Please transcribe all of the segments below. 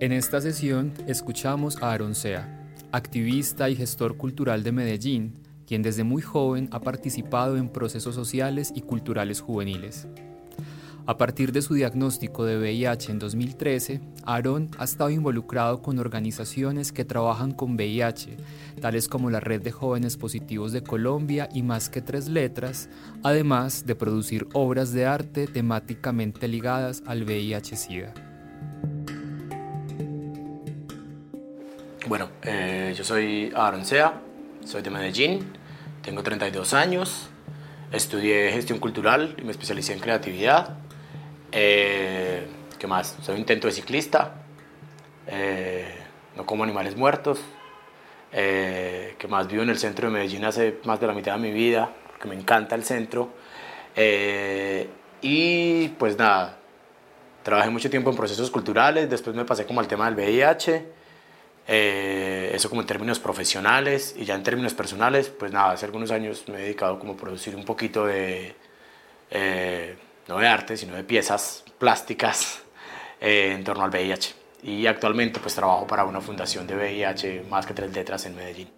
En esta sesión escuchamos a Aaron Sea, activista y gestor cultural de Medellín, quien desde muy joven ha participado en procesos sociales y culturales juveniles. A partir de su diagnóstico de VIH en 2013, Aaron ha estado involucrado con organizaciones que trabajan con VIH, tales como la Red de Jóvenes Positivos de Colombia y Más que Tres Letras, además de producir obras de arte temáticamente ligadas al VIH-Sida. Bueno, eh, yo soy Aaron Sea, soy de Medellín, tengo 32 años, estudié gestión cultural y me especialicé en creatividad. Eh, ¿Qué más? Soy un intento de ciclista, eh, no como animales muertos. ¿Qué más? Vivo en el centro de Medellín hace más de la mitad de mi vida, porque me encanta el centro. y pues nada, trabajé mucho tiempo en procesos culturales, después me pasé como al tema del VIH. Eh, eso como en términos profesionales y ya en términos personales, pues nada, hace algunos años me he dedicado como a producir un poquito de, eh, no de arte, sino de piezas plásticas eh, en torno al VIH. Y actualmente pues trabajo para una fundación de VIH más que tres letras en Medellín.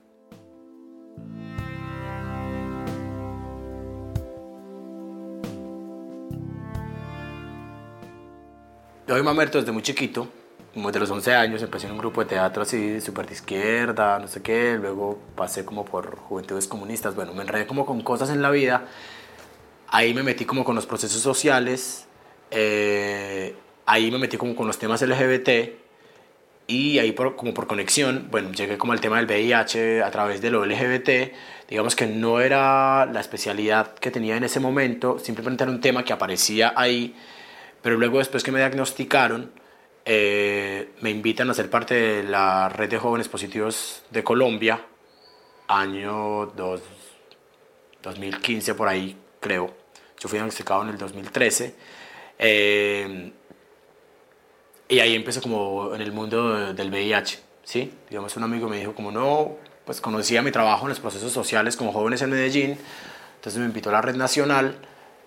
Yo soy mamerto desde muy chiquito, como de los 11 años empecé en un grupo de teatro así súper de izquierda, no sé qué, luego pasé como por juventudes comunistas, bueno, me enredé como con cosas en la vida, ahí me metí como con los procesos sociales, eh, ahí me metí como con los temas LGBT y ahí por, como por conexión, bueno, llegué como al tema del VIH a través de lo LGBT, digamos que no era la especialidad que tenía en ese momento, simplemente era un tema que aparecía ahí, pero luego después que me diagnosticaron, eh, me invitan a ser parte de la red de jóvenes positivos de Colombia, año 2015 por ahí creo. Yo fui diagnosticado en el 2013. Eh, y ahí empecé como en el mundo del VIH, ¿sí? Digamos, un amigo me dijo como no, pues conocía mi trabajo en los procesos sociales como jóvenes en Medellín, entonces me invitó a la red nacional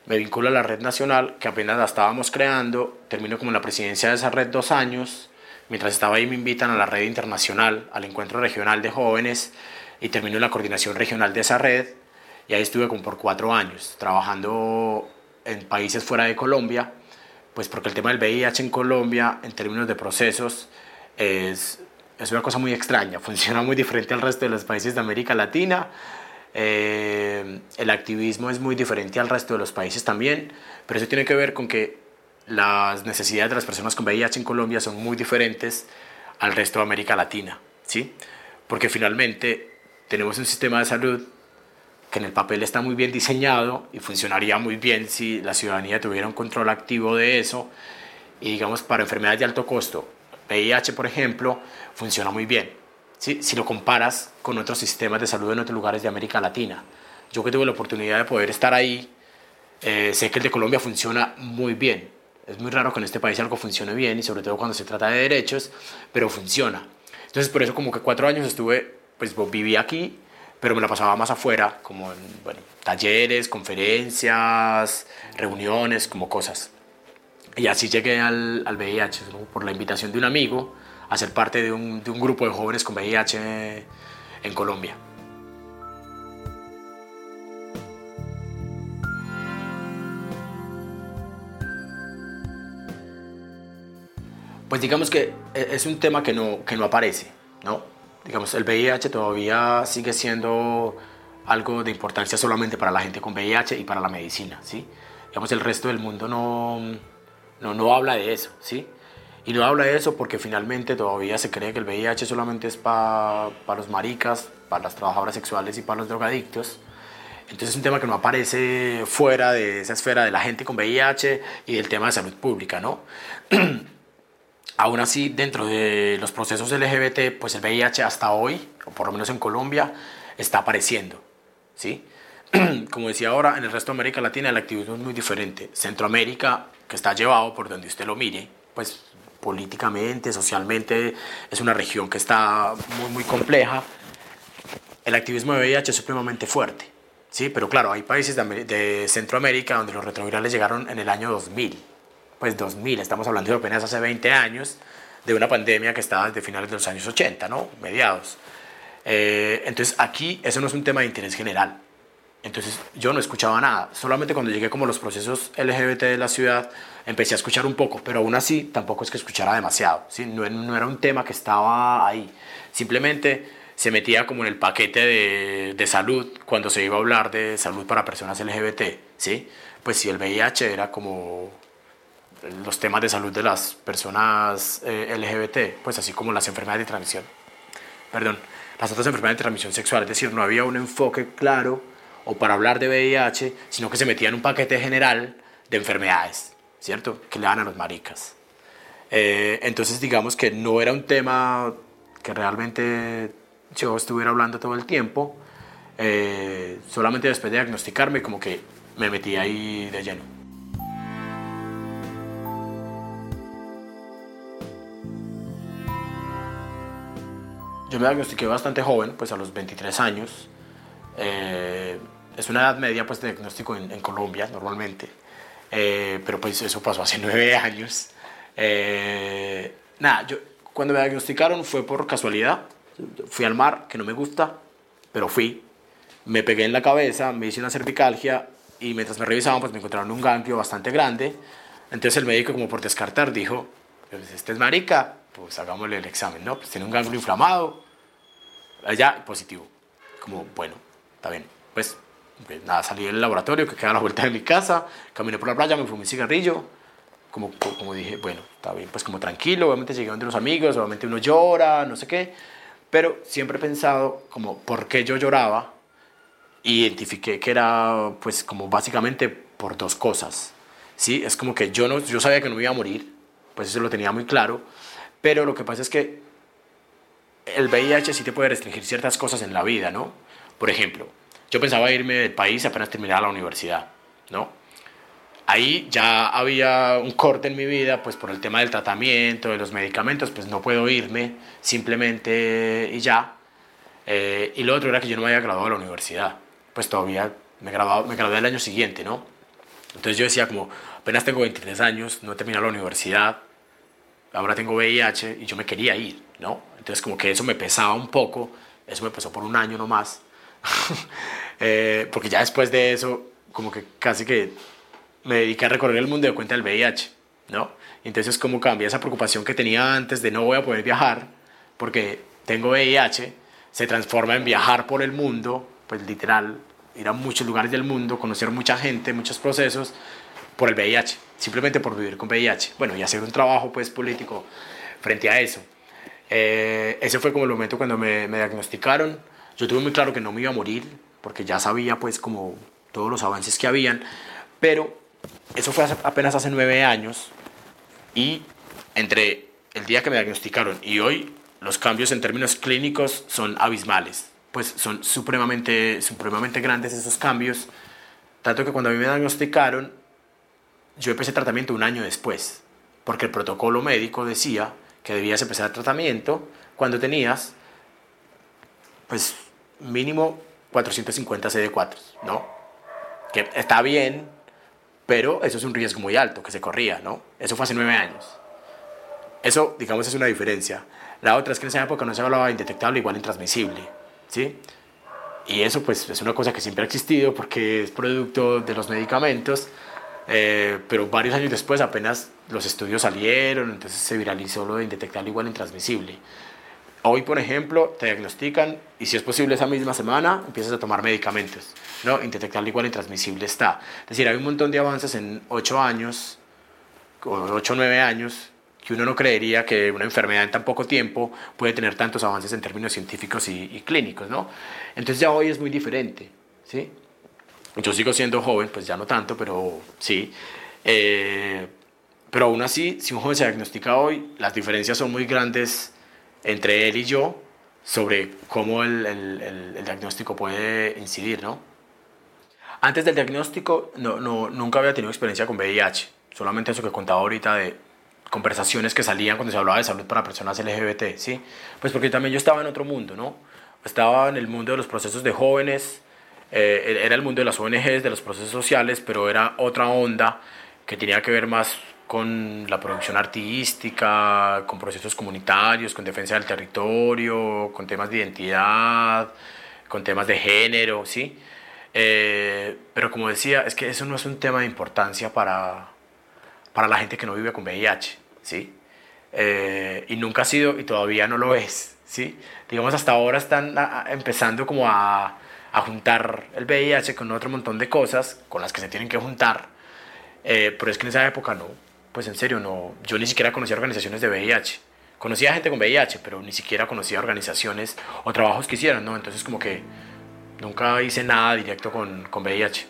me vinculo a la red nacional que apenas la estábamos creando, termino como la presidencia de esa red dos años, mientras estaba ahí me invitan a la red internacional, al encuentro regional de jóvenes y termino la coordinación regional de esa red y ahí estuve como por cuatro años trabajando en países fuera de Colombia, pues porque el tema del VIH en Colombia en términos de procesos es, es una cosa muy extraña, funciona muy diferente al resto de los países de América Latina, eh, el activismo es muy diferente al resto de los países también, pero eso tiene que ver con que las necesidades de las personas con VIH en Colombia son muy diferentes al resto de América Latina, ¿sí? Porque finalmente tenemos un sistema de salud que en el papel está muy bien diseñado y funcionaría muy bien si la ciudadanía tuviera un control activo de eso. Y digamos, para enfermedades de alto costo, VIH, por ejemplo, funciona muy bien si lo comparas con otros sistemas de salud en otros lugares de América Latina. Yo que tuve la oportunidad de poder estar ahí, eh, sé que el de Colombia funciona muy bien. Es muy raro que en este país algo funcione bien y sobre todo cuando se trata de derechos, pero funciona. Entonces por eso como que cuatro años estuve, pues viví aquí, pero me la pasaba más afuera, como en talleres, conferencias, reuniones, como cosas. Y así llegué al, al VIH, por la invitación de un amigo a ser parte de un, grupo de jóvenes con VIH en Colombia. Pues digamos que e, es un tema que no, que no aparece, ¿no? Digamos, el VIH todavía sigue siendo algo de importancia solamente para la gente con VIH y para la medicina, ¿sí? Digamos, el resto del mundo no, no, no habla de eso, ¿sí? Y no habla de eso porque finalmente todavía se cree que el VIH solamente es para los maricas, para las trabajadoras sexuales y para los drogadictos. Entonces es un tema que no aparece fuera de esa esfera de la gente con VIH y del tema de salud pública, ¿no? aún así, dentro de los procesos LGBT, pues el VIH hasta hoy, o por lo menos en Colombia, está apareciendo, ¿sí? Como decía ahora, en el resto de América Latina el activismo es muy diferente. Centroamérica, que está llevado por donde usted lo mire, pues políticamente, socialmente, es una región que está muy, muy compleja. El activismo de VIH es supremamente fuerte, ¿sí? Pero claro, hay países de, de Centroamérica donde los retrovirales llegaron en el año 2000, pues 2000, estamos hablando de apenas hace 20 años, de una pandemia que estaba desde finales de los años 80, ¿no? Mediados. Eh, entonces aquí eso no es un tema de interés general. Entonces yo no escuchaba nada. Solamente cuando llegué como los procesos LGBT de la ciudad empecé a escuchar un poco, pero aún así tampoco es que escuchara demasiado. ¿sí? No, no era un tema que estaba ahí. Simplemente se metía como en el paquete de, de, salud cuando se iba a hablar de salud para personas LGBT. ¿sí? Pues si el VIH era como los temas de salud de las personas eh, LGBT, pues así como las enfermedades de transmisión. Perdón, las otras enfermedades de transmisión sexual, es decir, no había un enfoque claro o para hablar de VIH, sino que se metía en un paquete general de enfermedades, ¿cierto? Que le dan a los maricas. Eh, entonces, digamos que no era un tema que realmente yo estuviera hablando todo el tiempo, eh, solamente después de diagnosticarme, como que me metí ahí de lleno. Yo me diagnostiqué bastante joven, pues a los 23 años. Eh, es una edad media pues de diagnóstico en, Colombia normalmente. Eh, pero pues eso pasó hace nueve años. Eh, nada, yo cuando me diagnosticaron fue por casualidad. Fui al mar, que no me gusta, pero fui. Me pegué en la cabeza, me hice una cervicalgia y mientras me revisaban pues me encontraron un ganglio bastante grande. Entonces el médico como por descartar dijo, pues, este es marica, pues hagámosle el examen, ¿no? Pues tiene un ganglio inflamado, allá positivo. Como, bueno, está bien. Pues, nada, salí del laboratorio que queda a la vuelta de mi casa, caminé por la playa, me fumé un cigarrillo. Como, como dije, bueno, está bien, pues como tranquilo, obviamente llegué donde los amigos, obviamente uno llora, no sé qué, pero siempre he pensado como por qué yo lloraba, identifiqué que era pues como básicamente por dos cosas, ¿sí? Es como que yo, no, yo sabía que no me iba a morir, pues eso lo tenía muy claro, pero lo que pasa es que el VIH sí te puede restringir ciertas cosas en la vida, ¿no? Por ejemplo, yo pensaba irme del país apenas terminara la universidad, ¿no? Ahí ya había un corte en mi vida, pues por el tema del tratamiento, de los medicamentos, pues no puedo irme simplemente y ya. Eh, y lo otro era que yo no me había graduado de la universidad, pues todavía me, graduado, me gradué el año siguiente, ¿no? Entonces yo decía como, apenas tengo 23 años, no he terminado la universidad, ahora tengo VIH y yo me quería ir, ¿no? Entonces como que eso me pesaba un poco, eso me pesó por un año nomás, eh, porque ya después de eso como que casi que me dediqué a recorrer el mundo de cuenta del VIH, ¿no? Entonces como cambia esa preocupación que tenía antes de no voy a poder viajar porque tengo VIH, se transforma en viajar por el mundo, pues literal, ir a muchos lugares del mundo, conocer mucha gente, muchos procesos, por el VIH, simplemente por vivir con VIH. Bueno, y hacer un trabajo pues político frente a eso. Eh, ese fue como el momento cuando me, me, diagnosticaron. Yo tuve muy claro que no me iba a morir, porque ya sabía pues como todos los avances que habían, pero eso fue apenas hace nueve años y entre el día que me diagnosticaron y hoy los cambios en términos clínicos son abismales, pues son supremamente, supremamente grandes esos cambios, tanto que cuando a mí me diagnosticaron yo empecé tratamiento un año después, porque el protocolo médico decía que debías empezar el tratamiento cuando tenías, pues, mínimo 450 CD4, ¿no? Que está bien, pero eso es un riesgo muy alto que se corría, ¿no? Eso fue hace nueve años. Eso, digamos, es una diferencia. La otra es que en esa época no se hablaba de indetectable igual intransmisible, ¿sí? Y eso, pues, es una cosa que siempre ha existido porque es producto de los medicamentos eh, pero varios años después apenas los estudios salieron, entonces se viralizó lo de indetectable igual intransmisible. Hoy, por ejemplo, te diagnostican y si es posible esa misma semana empiezas a tomar medicamentos. No, indetectable igual intransmisible está. Es decir, hay un montón de avances en 8 años, o 8 o 9 años, que uno no creería que una enfermedad en tan poco tiempo puede tener tantos avances en términos científicos y, y clínicos, ¿no? Entonces ya hoy es muy diferente, ¿sí? Yo sigo siendo joven, pues ya no tanto, pero sí. Eh, pero aún así, si un joven se diagnostica hoy, las diferencias son muy grandes entre él y yo sobre cómo el, el, el, diagnóstico puede incidir, ¿no? Antes del diagnóstico, no, no, nunca había tenido experiencia con VIH, solamente eso que contaba ahorita de conversaciones que salían cuando se hablaba de salud para personas LGBT, ¿sí? Pues porque también yo estaba en otro mundo, ¿no? Estaba en el mundo de los procesos de jóvenes, eh, era el mundo de las ONGs, de los procesos sociales, pero era otra onda que tenía que ver más con la producción artística, con procesos comunitarios, con defensa del territorio, con temas de identidad, con temas de género, ¿sí? Eh, pero como decía, es que eso no es un tema de importancia para, para la gente que no vive con VIH, ¿sí? Eh, y nunca ha sido y todavía no lo es, ¿sí? Digamos, hasta ahora están empezando como a, a juntar el VIH con otro montón de cosas con las que se tienen que juntar, eh, pero es que en esa época no, pues en serio, no, yo ni siquiera conocía organizaciones de VIH. Conocía gente con VIH, pero ni siquiera conocía organizaciones o trabajos que hicieran, ¿no? Entonces como que nunca hice nada directo con, con VIH.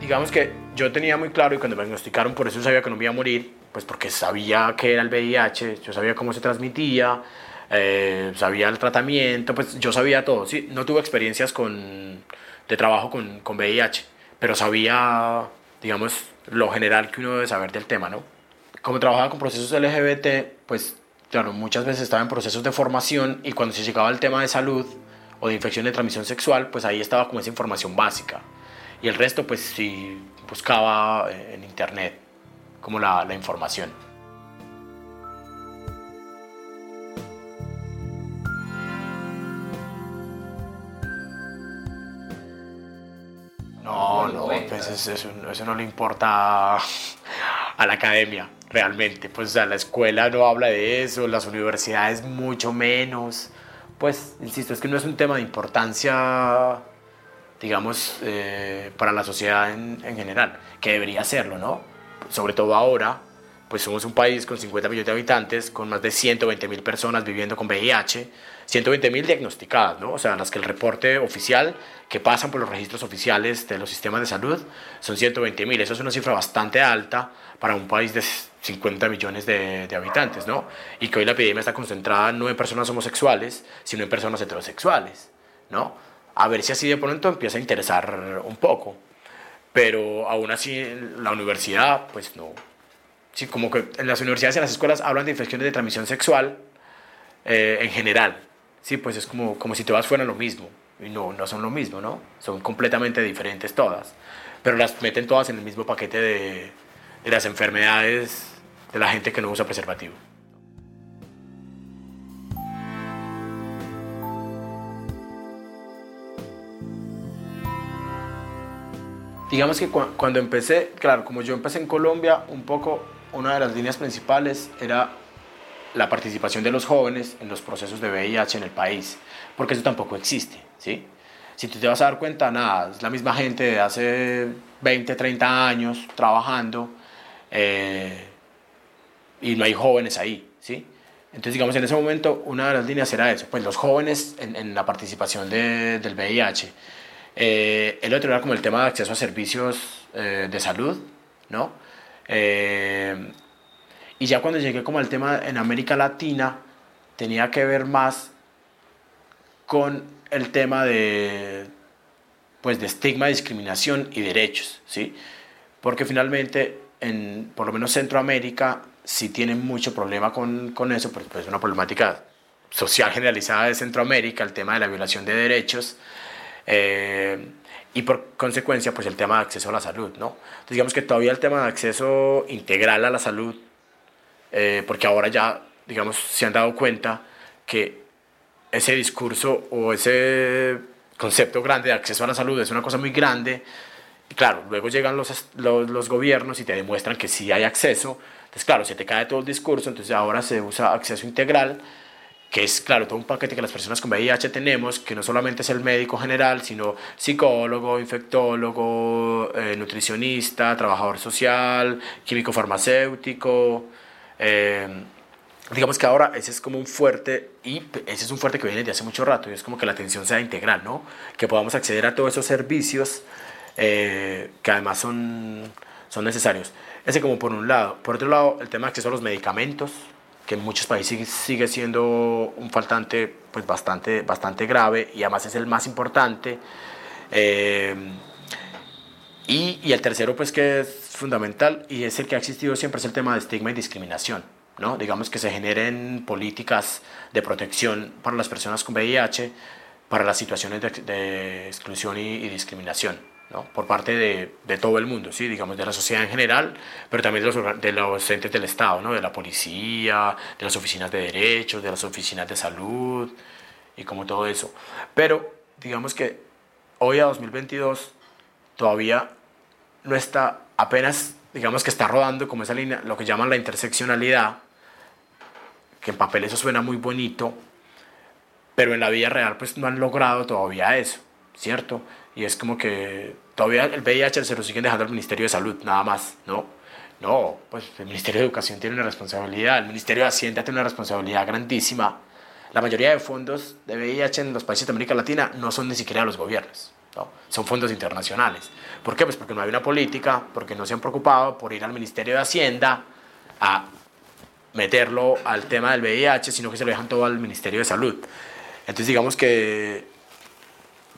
Digamos que yo tenía muy claro y cuando me diagnosticaron por eso sabía que no me iba a morir, pues porque sabía que era el VIH, yo sabía cómo se transmitía, eh, sabía el tratamiento, pues yo sabía todo, sí, no tuve experiencias con de trabajo con, con VIH, pero sabía, digamos, lo general que uno debe saber del tema, ¿no? Como trabajaba con procesos LGBT, pues, claro, muchas veces estaba en procesos de formación y cuando se llegaba al tema de salud o de infección de transmisión sexual, pues ahí estaba como esa información básica. Y el resto, pues sí, buscaba en internet como la, la información. No, no, pues eso, eso, no le importa a la academia, realmente. Pues la escuela no habla de eso, las universidades mucho menos. Pues, insisto, es que no es un tema de importancia, digamos, eh, para la sociedad en, en general, que debería serlo, ¿no? Sobre todo ahora, pues somos un país con 50 millones de habitantes, con más de 120 mil personas viviendo con VIH, 120 mil diagnosticadas, ¿no? O sea, las que el reporte oficial que pasan por los registros oficiales de los sistemas de salud son 120 mil. Eso es una cifra bastante alta para un país de 50 millones de, de, habitantes, ¿no? Y que hoy la epidemia está concentrada no en personas homosexuales, sino en personas heterosexuales, ¿no? A ver si así de pronto empieza a interesar un poco. Pero aún así, la universidad, pues no, sí, como que en las universidades y en las escuelas hablan de infecciones de transmisión sexual eh, en general. Sí, pues es como, como si todas fueran lo mismo. Y no, no son lo mismo, ¿no? Son completamente diferentes todas. Pero las meten todas en el mismo paquete de, de las enfermedades de la gente que no usa preservativo. Digamos que cuando empecé, claro, como yo empecé en Colombia, un poco una de las líneas principales era la participación de los jóvenes en los procesos de VIH en el país, porque eso tampoco existe, ¿sí? Si tú te vas a dar cuenta, nada, es la misma gente de hace 20, 30 años trabajando eh, y no hay jóvenes ahí, ¿sí? Entonces, digamos, en ese momento una de las líneas era eso, pues los jóvenes en, la participación de, del VIH. Eh, el otro era como el tema de acceso a servicios eh, de salud, ¿no? Eh, y ya cuando llegué como al tema en América Latina, tenía que ver más con el tema de, pues, de estigma, discriminación y derechos, ¿sí? Porque finalmente, en, por lo menos Centroamérica, sí tienen mucho problema con, con eso, pues, pues es una problemática social generalizada de Centroamérica, el tema de la violación de derechos. Eh, y por consecuencia, pues el tema de acceso a la salud, ¿no? Entonces, digamos que todavía el tema de acceso integral a la salud, eh, porque ahora ya, digamos, se han dado cuenta que ese discurso o ese concepto grande de acceso a la salud es una cosa muy grande. Y claro, luego llegan los, los, los gobiernos y te demuestran que sí hay acceso. Entonces, claro, se te cae todo el discurso, entonces ahora se usa acceso integral que es, claro, todo un paquete que las personas con VIH tenemos, que no solamente es el médico general, sino psicólogo, infectólogo, eh, nutricionista, trabajador social, químico farmacéutico, eh, digamos que ahora ese es como un fuerte, y ese es un fuerte que viene desde hace mucho rato, y es como que la atención sea integral, ¿no? Que podamos acceder a todos esos servicios eh, que además son, son necesarios. Ese como por un lado. Por otro lado, el tema de acceso a los medicamentos, que en muchos países sigue siendo un faltante pues bastante, bastante grave y además es el más importante. Eh, y, y, el tercero pues que es fundamental y es el que ha existido siempre es el tema de estigma y discriminación. ¿no? Digamos que se generen políticas de protección para las personas con VIH, para las situaciones de, exclusión y discriminación. ¿no? por parte de, todo el mundo, ¿sí? digamos, de la sociedad en general, pero también de los, de los entes del Estado, ¿no? de la policía, de las oficinas de derechos, de las oficinas de salud y como todo eso. Pero digamos que hoy a 2022 todavía no está, apenas digamos que está rodando como esa línea, lo que llaman la interseccionalidad, que en papel eso suena muy bonito, pero en la vida real pues no han logrado todavía eso, ¿cierto? Y es como que todavía el VIH se lo siguen dejando al Ministerio de Salud, nada más, ¿no? No, pues el Ministerio de Educación tiene una responsabilidad, el Ministerio de Hacienda tiene una responsabilidad grandísima. La mayoría de fondos de VIH en los países de América Latina no son ni siquiera los gobiernos, ¿no? son fondos internacionales. ¿Por qué? Pues porque no hay una política, porque no se han preocupado por ir al Ministerio de Hacienda a meterlo al tema del VIH, sino que se lo dejan todo al Ministerio de Salud. Entonces digamos que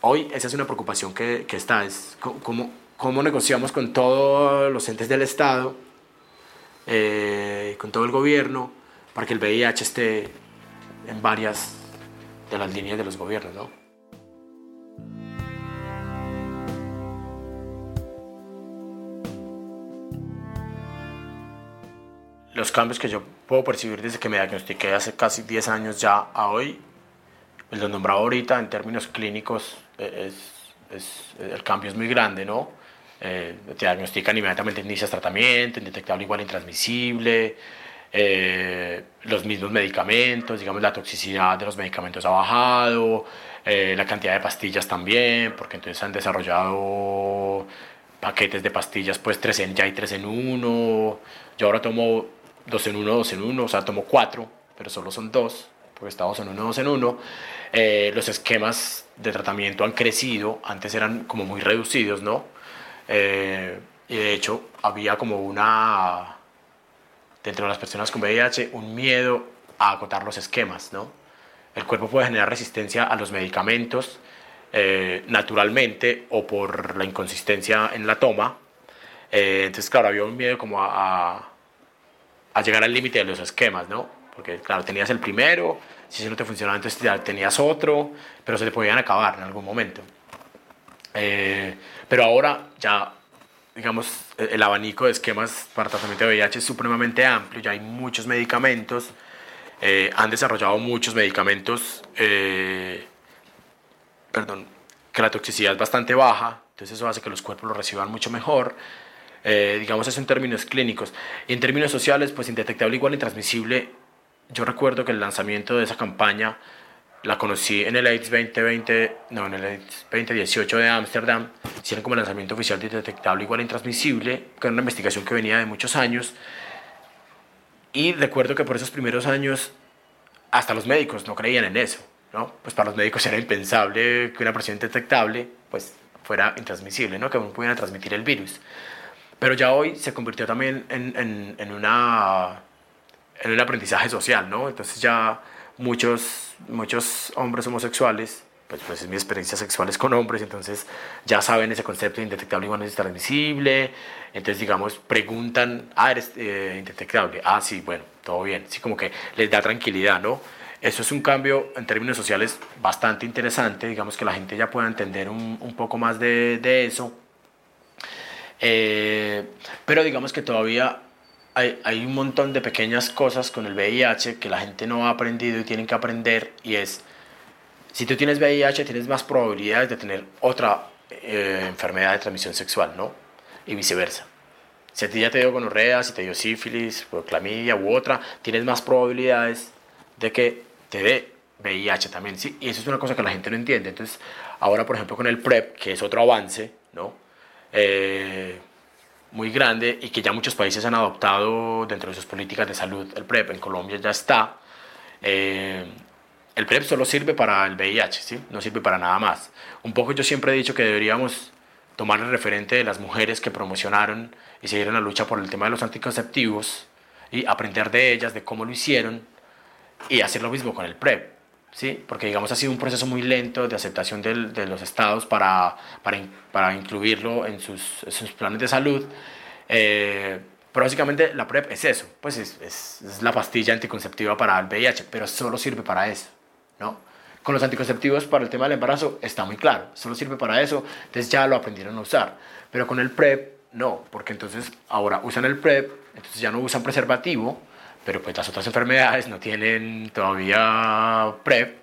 hoy esa es una preocupación que, que está, es cómo, cómo, negociamos con todos los entes del Estado, eh, con todo el gobierno, para que el VIH esté en varias de las líneas de los gobiernos, ¿no? Los cambios que yo puedo percibir desde que me diagnostiqué hace casi 10 años ya a hoy, lo nombrado ahorita en términos clínicos, es, es, el cambio es muy grande, ¿no? Eh, te diagnostican inmediatamente, inicias tratamiento, indetectable igual intransmisible, eh, los mismos medicamentos, digamos la toxicidad de los medicamentos ha bajado, eh, la cantidad de pastillas también, porque entonces han desarrollado paquetes de pastillas, pues 3 en, ya hay 3 en 1, yo ahora tomo 2 en 1, 2 en 1, o sea, tomo 4, pero solo son 2, porque estamos en 1, 2 en 1. Eh, los esquemas de tratamiento han crecido, antes eran como muy reducidos, ¿no? Eh, y de hecho había como una, dentro de las personas con VIH, un miedo a acotar los esquemas, ¿no? El cuerpo puede generar resistencia a los medicamentos eh, naturalmente o por la inconsistencia en la toma. entonces, claro, había un miedo como a, a llegar al límite de los esquemas, ¿no? Porque, claro, tenías el primero, si no te funcionaba, entonces tenías otro, pero se te podían acabar en algún momento. Eh, pero ahora ya, digamos, el abanico de esquemas para tratamiento de VIH es supremamente amplio, ya hay muchos medicamentos, eh, han desarrollado muchos medicamentos, eh, perdón, que la toxicidad es bastante baja, entonces eso hace que los cuerpos lo reciban mucho mejor. Digamos eso en términos clínicos. Y en términos sociales, pues indetectable igual intransmisible yo recuerdo que el lanzamiento de esa campaña la conocí en el AIDS 2020, no, en el AIDS 2018 de Ámsterdam, hicieron como lanzamiento oficial de detectable igual intransmisible, que era una investigación que venía de muchos años. Y recuerdo que por esos primeros años hasta los médicos no creían en eso, ¿no? Pues para los médicos era impensable que una persona detectable pues fuera intransmisible, ¿no? Que aún pudiera transmitir el virus. Pero ya hoy se convirtió también en, en, en una en el aprendizaje social, ¿no? Entonces ya muchos, muchos hombres homosexuales, pues, pues es mi experiencia sexuales con hombres, entonces ya saben ese concepto de indetectable igual es transmisible, entonces digamos, preguntan, ah, eres eh, indetectable, ah, sí, bueno, todo bien, sí, como que les da tranquilidad, ¿no? Eso es un cambio en términos sociales bastante interesante, digamos que la gente ya pueda entender un, un poco más de, de eso. Eh, pero digamos que todavía hay, hay, un montón de pequeñas cosas con el VIH que la gente no ha aprendido y tienen que aprender y es, si tú tienes VIH tienes más probabilidades de tener otra eh, enfermedad de transmisión sexual, ¿no? Y viceversa. Si a ti ya te dio gonorrea, si te dio sífilis, clamidia u otra, tienes más probabilidades de que te dé VIH también, ¿sí? Y eso es una cosa que la gente no entiende. Entonces, ahora, por ejemplo, con el PrEP, que es otro avance, ¿no? Eh, muy grande y que ya muchos países han adoptado dentro de sus políticas de salud el PrEP. En Colombia ya está. Eh, el PrEP solo sirve para el VIH, ¿sí? no sirve para nada más. Un poco yo siempre he dicho que deberíamos tomar el referente de las mujeres que promocionaron y siguieron la lucha por el tema de los anticonceptivos y aprender de ellas, de cómo lo hicieron y hacer lo mismo con el PrEP. ¿Sí? porque digamos ha sido un proceso muy lento de aceptación de los estados para, para, para incluirlo en sus, sus, planes de salud. Eh, pero básicamente la PrEP es eso, pues es, es, es, la pastilla anticonceptiva para el VIH, pero solo sirve para eso, ¿no? Con los anticonceptivos para el tema del embarazo está muy claro, solo sirve para eso, entonces ya lo aprendieron a usar. Pero con el PrEP no, porque entonces ahora usan el PrEP, entonces ya no usan preservativo, pero pues las otras enfermedades no tienen todavía PrEP.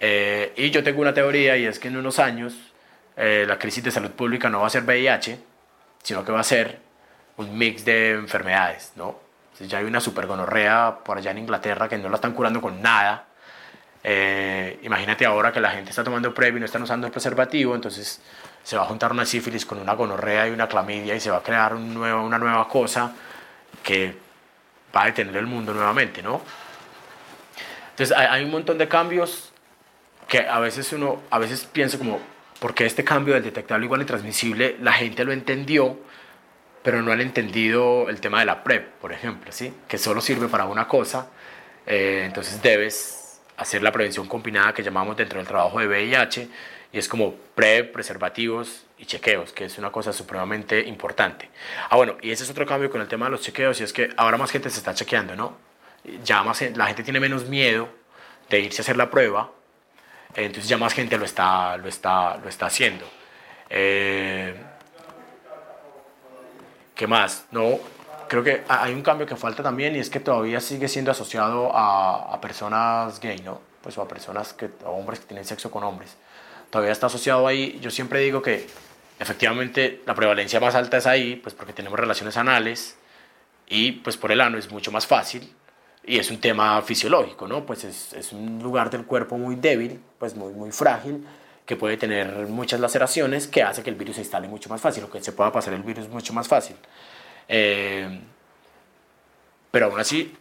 Eh, y yo tengo una teoría y es que en unos años eh, la crisis de salud pública no va a ser VIH, sino que va a ser un mix de enfermedades, ¿no? ya hay una supergonorrea por allá en Inglaterra que no la están curando con nada. Eh, imagínate ahora que la gente está tomando PrEP y no están usando el preservativo, entonces se va a juntar una sífilis con una gonorrea y una clamidia y se va a crear un nuevo, una nueva cosa que va a detener el mundo nuevamente, ¿no? Entonces hay, un montón de cambios que a veces uno, a veces piensa como, ¿por qué este cambio del detectable igual y transmisible? La gente lo entendió, pero no han entendido el tema de la PrEP, por ejemplo, ¿sí? Que solo sirve para una cosa, eh, entonces debes hacer la prevención combinada que llamamos dentro del trabajo de VIH, y es como PrEP, preservativos y chequeos, que es una cosa supremamente importante. Ah, bueno, y ese es otro cambio con el tema de los chequeos, y es que ahora más gente se está chequeando, ¿no? Ya más, la gente tiene menos miedo de irse a hacer la prueba, entonces ya más gente lo está, lo está, lo está haciendo. Eh, ¿Qué más? No, creo que hay un cambio que falta también y es que todavía sigue siendo asociado a, a personas gay, ¿no? Pues o a personas que, a hombres que tienen sexo con hombres todavía está asociado ahí. Yo siempre digo que efectivamente la prevalencia más alta es ahí, pues porque tenemos relaciones anales y pues por el ano es mucho más fácil y es un tema fisiológico, ¿no? Pues es, es un lugar del cuerpo muy débil, pues muy, muy frágil, que puede tener muchas laceraciones que hace que el virus se instale mucho más fácil o que se pueda pasar el virus mucho más fácil. Eh, pero aún así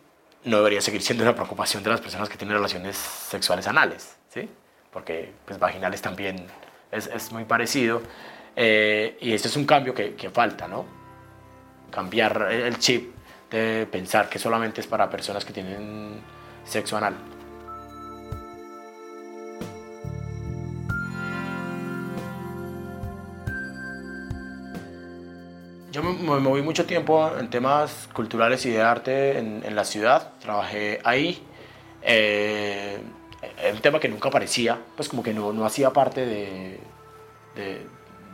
no debería seguir siendo una preocupación de las personas que tienen relaciones sexuales anales, ¿sí? Porque pues, vaginales también es, es muy parecido. Eh, y este es un cambio que, que, falta, ¿no? Cambiar el chip de pensar que solamente es para personas que tienen sexo anal. Yo me moví mucho tiempo en temas culturales y de arte en, en la ciudad, trabajé ahí. Eh, un tema que nunca aparecía, pues como que no, no hacía parte de, de,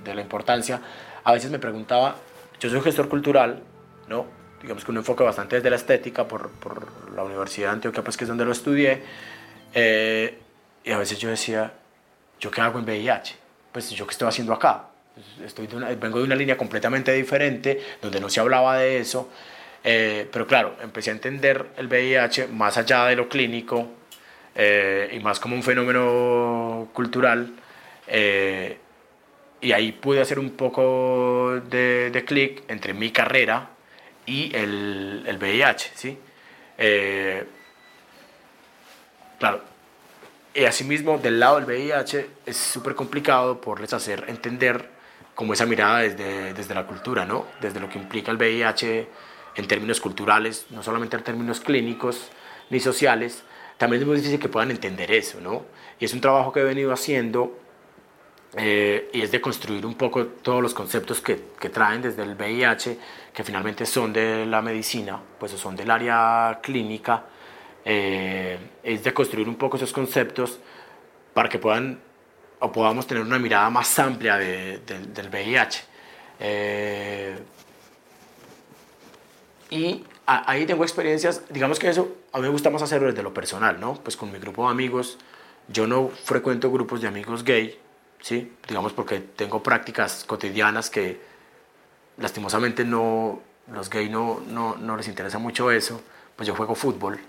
de, la importancia. A veces me preguntaba, yo soy gestor cultural, ¿no? digamos que un enfoque bastante desde la estética por, por la Universidad de Antioquia, pues que es donde lo estudié, eh, y a veces yo decía, ¿yo qué hago en VIH? Pues yo qué estoy haciendo acá. Estoy de una, vengo de una línea completamente diferente, donde no se hablaba de eso, eh, pero claro, empecé a entender el VIH más allá de lo clínico, eh, y más como un fenómeno cultural. Eh, y ahí pude hacer un poco de, de clic entre mi carrera y el, el VIH, ¿sí? Eh, claro, y asimismo del lado del VIH es súper complicado poderles hacer entender como esa mirada desde, desde la cultura, ¿no? Desde lo que implica el VIH en términos culturales, no solamente en términos clínicos ni sociales, también es muy difícil que puedan entender eso, ¿no? Y es un trabajo que he venido haciendo eh, y es de construir un poco todos los conceptos que, que, traen desde el VIH, que finalmente son de la medicina, pues son del área clínica, eh, es de construir un poco esos conceptos para que puedan o podamos tener una mirada más amplia de, de, del VIH. Eh, y ahí tengo experiencias, digamos que eso a mí me gusta más hacerlo desde lo personal, ¿no? Pues con mi grupo de amigos, yo no frecuento grupos de amigos gay, ¿sí? Digamos porque tengo prácticas cotidianas que lastimosamente no, los gays no, no, no les interesa mucho eso, pues yo juego fútbol,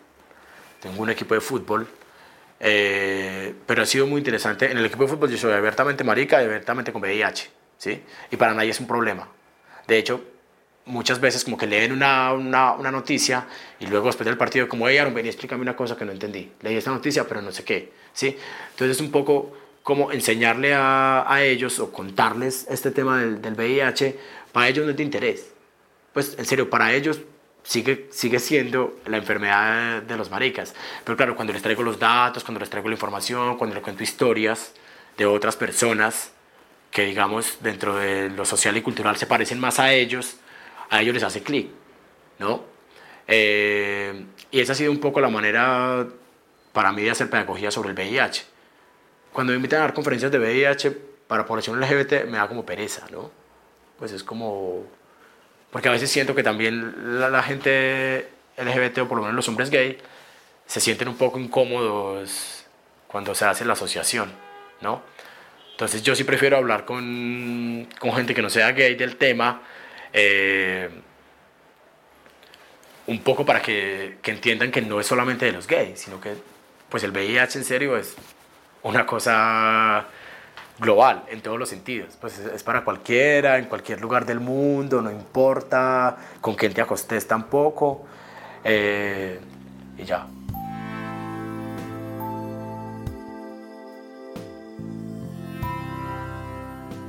tengo un equipo de fútbol, eh, pero ha sido muy interesante. En el equipo de fútbol yo soy abiertamente marica abiertamente con VIH, ¿sí? Y para nadie es un problema. De hecho, muchas veces como que leen una, una, una noticia y luego después del partido como, hey Aaron, ven y explícame una cosa que no entendí. Leí esta noticia pero no sé qué, ¿sí? Entonces es un poco como enseñarle a, a ellos o contarles este tema del, del VIH, para ellos no es de interés. Pues en serio, para ellos sigue, sigue siendo la enfermedad de los maricas. Pero claro, cuando les traigo los datos, cuando les traigo la información, cuando les cuento historias de otras personas que digamos dentro de lo social y cultural se parecen más a ellos, a ellos les hace clic, ¿no? Eh, y esa ha sido un poco la manera para mí de hacer pedagogía sobre el VIH. Cuando me invitan a dar conferencias de VIH para población LGBT me da como pereza, ¿no? Pues es como... Porque a veces siento que también la, la gente LGBT o por lo menos los hombres gay se sienten un poco incómodos cuando se hace la asociación, ¿no? Entonces yo sí prefiero hablar con, con gente que no sea gay del tema eh, un poco para que, que, entiendan que no es solamente de los gays, sino que pues el VIH en serio es una cosa global en todos los sentidos. Pues es, es para cualquiera, en cualquier lugar del mundo, no importa con quién te acostes tampoco. Eh, y ya.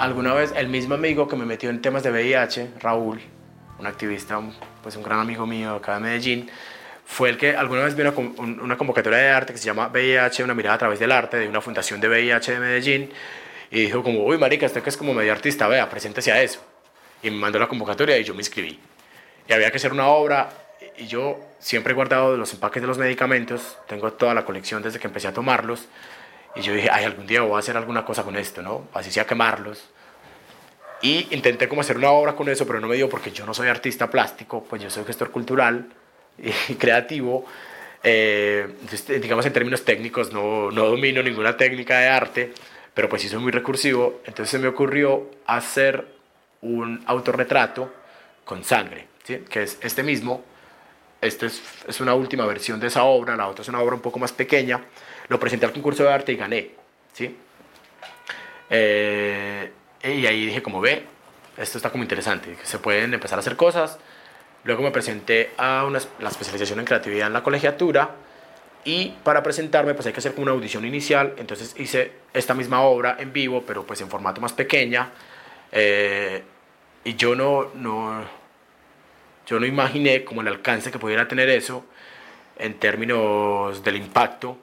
Alguna vez el mismo amigo que me metió en temas de VIH, Raúl, un activista, pues un gran amigo mío acá de Medellín, fue el que alguna vez vio una, una, convocatoria de arte que se llama VIH, una mirada a través del arte, de una fundación de VIH de Medellín, y dijo como, uy, marica, usted que es como medio artista, vea, preséntese a eso. Y me mandó la convocatoria y yo me inscribí. Y había que hacer una obra, y yo siempre he guardado los empaques de los medicamentos, tengo toda la colección desde que empecé a tomarlos, y yo dije, ay, algún día voy a hacer alguna cosa con esto, ¿no? Así sea quemarlos. Y intenté como hacer una obra con eso, pero no me dio porque yo no soy artista plástico, pues yo soy gestor cultural y creativo. Eh, digamos en términos técnicos no, no domino ninguna técnica de arte, pero pues sí soy muy recursivo. Entonces se me ocurrió hacer un autorretrato con sangre, ¿sí? que es este mismo. Este es, es una última versión de esa obra, la otra es una obra un poco más pequeña lo presenté al concurso de arte y gané, ¿sí? Eh, y ahí dije, como ve, esto está como interesante, se pueden empezar a hacer cosas. Luego me presenté a una, la especialización en creatividad en la colegiatura y para presentarme pues hay que hacer una audición inicial, entonces hice esta misma obra en vivo, pero pues en formato más pequeña. Eh, y yo no, no, yo no imaginé como el alcance que pudiera tener eso en términos del impacto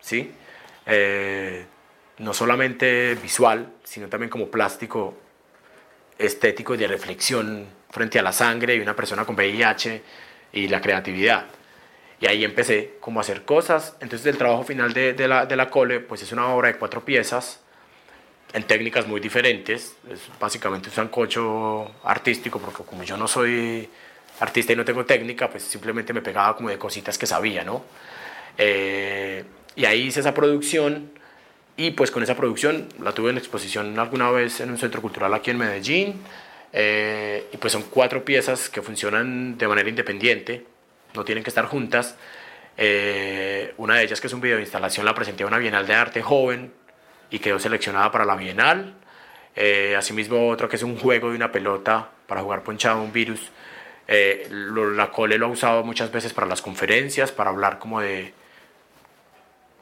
¿sí? Eh, no solamente visual, sino también como plástico, estético y de reflexión frente a la sangre y una persona con VIH y la creatividad. Y ahí empecé como a hacer cosas. Entonces el trabajo final de, de, la, de la cole pues es una obra de cuatro piezas en técnicas muy diferentes. Es básicamente un sancocho artístico porque como yo no soy artista y no tengo técnica, pues simplemente me pegaba como de cositas que sabía, ¿no? Eh, y ahí hice esa producción y pues con esa producción la tuve en exposición alguna vez en un centro cultural aquí en Medellín. Eh, y pues son cuatro piezas que funcionan de manera independiente, no tienen que estar juntas. Eh, una de ellas que es un video de instalación la presenté a una Bienal de Arte joven y quedó seleccionada para la Bienal. Eh, asimismo otro que es un juego de una pelota para jugar ponchado un virus. La Cole lo ha usado muchas veces para las conferencias, para hablar como de,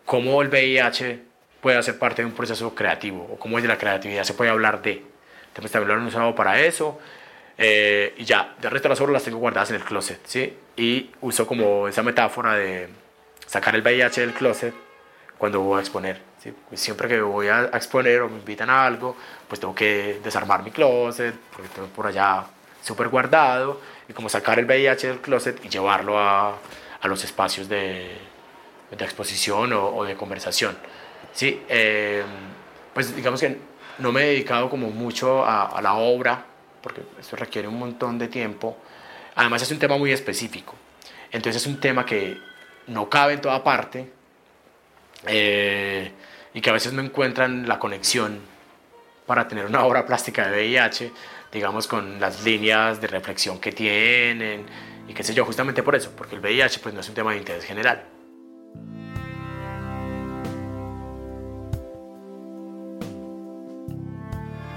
cómo el VIH puede hacer parte de un proceso creativo o cómo es de la creatividad se puede hablar de. Entonces también lo han usado para eso. Eh, y ya, de resto las obras las tengo guardadas en el closet, ¿sí? Y uso como esa metáfora de sacar el VIH del closet cuando voy a exponer. ¿sí? Pues siempre que voy a, exponer o me invitan a algo, pues tengo que desarmar mi closet, porque tengo por allá súper guardado, y como sacar el VIH del closet y llevarlo a, a los espacios de, de exposición o, de conversación. Sí, eh, pues digamos que no me he dedicado como mucho a, a, la obra, porque esto requiere un montón de tiempo. Además es un tema muy específico. Entonces es un tema que no cabe en toda parte eh, y que a veces no encuentran la conexión para tener una obra plástica de VIH, digamos, con las líneas de reflexión que tienen y qué sé yo, justamente por eso, porque el VIH pues no es un tema de interés general.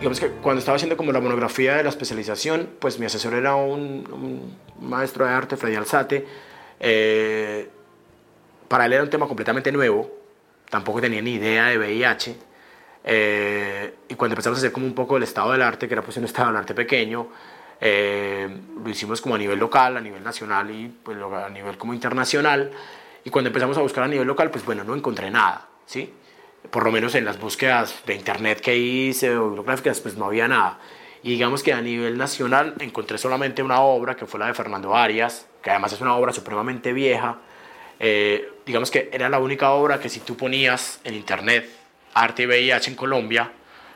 Digamos que cuando estaba haciendo como la monografía de la especialización, pues mi asesor era un, maestro de arte, Freddy Alzate. Eh, para él era un tema completamente nuevo, tampoco tenía ni idea de VIH. Eh, y cuando empezamos a hacer como un poco el estado del arte, que era pues un estado del arte pequeño, eh, lo hicimos como a nivel local, a nivel nacional y pues a nivel como internacional. Y cuando empezamos a buscar a nivel local, pues bueno, no encontré nada, ¿sí? Por lo menos en las búsquedas de internet que hice o bibliográficas, pues no había nada. Y digamos que a nivel nacional encontré solamente una obra que fue la de Fernando Arias, que además es una obra supremamente vieja. Eh, digamos que era la única obra que si tú ponías en internet arte y VIH en Colombia,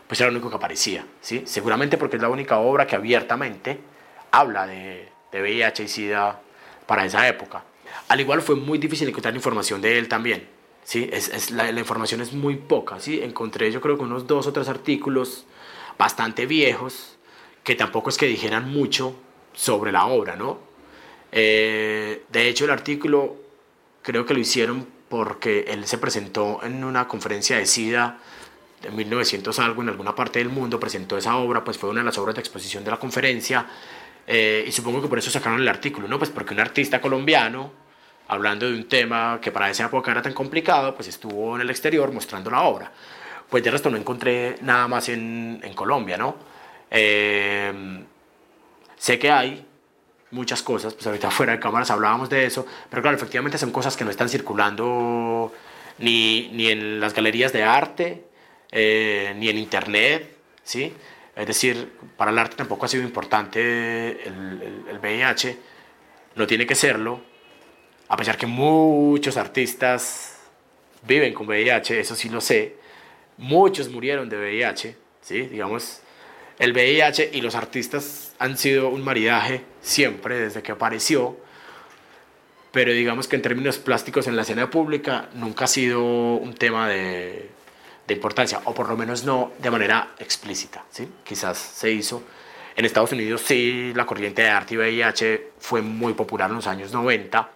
pues era lo único que aparecía, ¿sí? Seguramente porque es la única obra que abiertamente habla de, de VIH y SIDA para esa época. Al igual fue muy difícil encontrar información de él también, ¿sí? Es, la, información es muy poca, ¿sí? Encontré yo creo que unos dos o tres artículos bastante viejos que tampoco es que dijeran mucho sobre la obra, ¿no? Eh, de hecho, el artículo creo que lo hicieron porque él se presentó en una conferencia de SIDA en 1900 algo en alguna parte del mundo, presentó esa obra, pues fue una de las obras de exposición de la conferencia, eh, y supongo que por eso sacaron el artículo, ¿no? Pues porque un artista colombiano, hablando de un tema que para esa época era tan complicado, pues estuvo en el exterior mostrando la obra. Pues de resto no encontré nada más en, en Colombia, ¿no? Eh, sé que hay muchas cosas, pues ahorita fuera de cámaras hablábamos de eso, pero claro, efectivamente son cosas que no están circulando ni, ni en las galerías de arte, eh, ni en internet, ¿sí? Es decir, para el arte tampoco ha sido importante el, el, el VIH, no tiene que serlo, a pesar que muchos artistas viven con VIH, eso sí lo sé, muchos murieron de VIH, ¿sí? Digamos, el VIH y los artistas han sido un maridaje siempre desde que apareció, pero digamos que en términos plásticos en la escena pública nunca ha sido un tema de, de importancia, o por lo menos no de manera explícita, ¿sí? Quizás se hizo. En Estados Unidos sí, la corriente de arte y VIH fue muy popular en los años 90.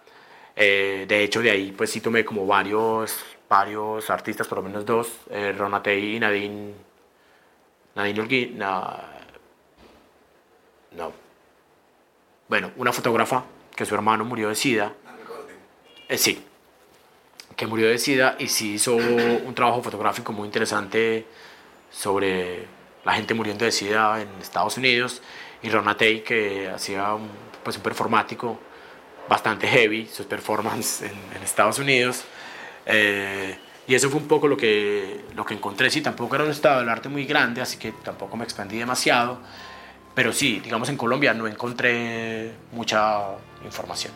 Eh, de hecho, de ahí pues sí tomé como varios, varios artistas, por lo menos dos, eh, Ronatey y Nadine Nadine Holguín, no, no. Bueno, una fotógrafa que su hermano murió de SIDA. Eh, sí, que murió de SIDA y sí hizo un trabajo fotográfico muy interesante sobre la gente muriendo de SIDA en Estados Unidos. Y Ronatey, que hacía un, pues, un performático bastante heavy, sus performances en, en Estados Unidos. Eh, y eso fue un poco lo que, lo que encontré. Sí, tampoco era un estado del arte muy grande, así que tampoco me expandí demasiado. Pero sí, digamos en Colombia no encontré mucha información.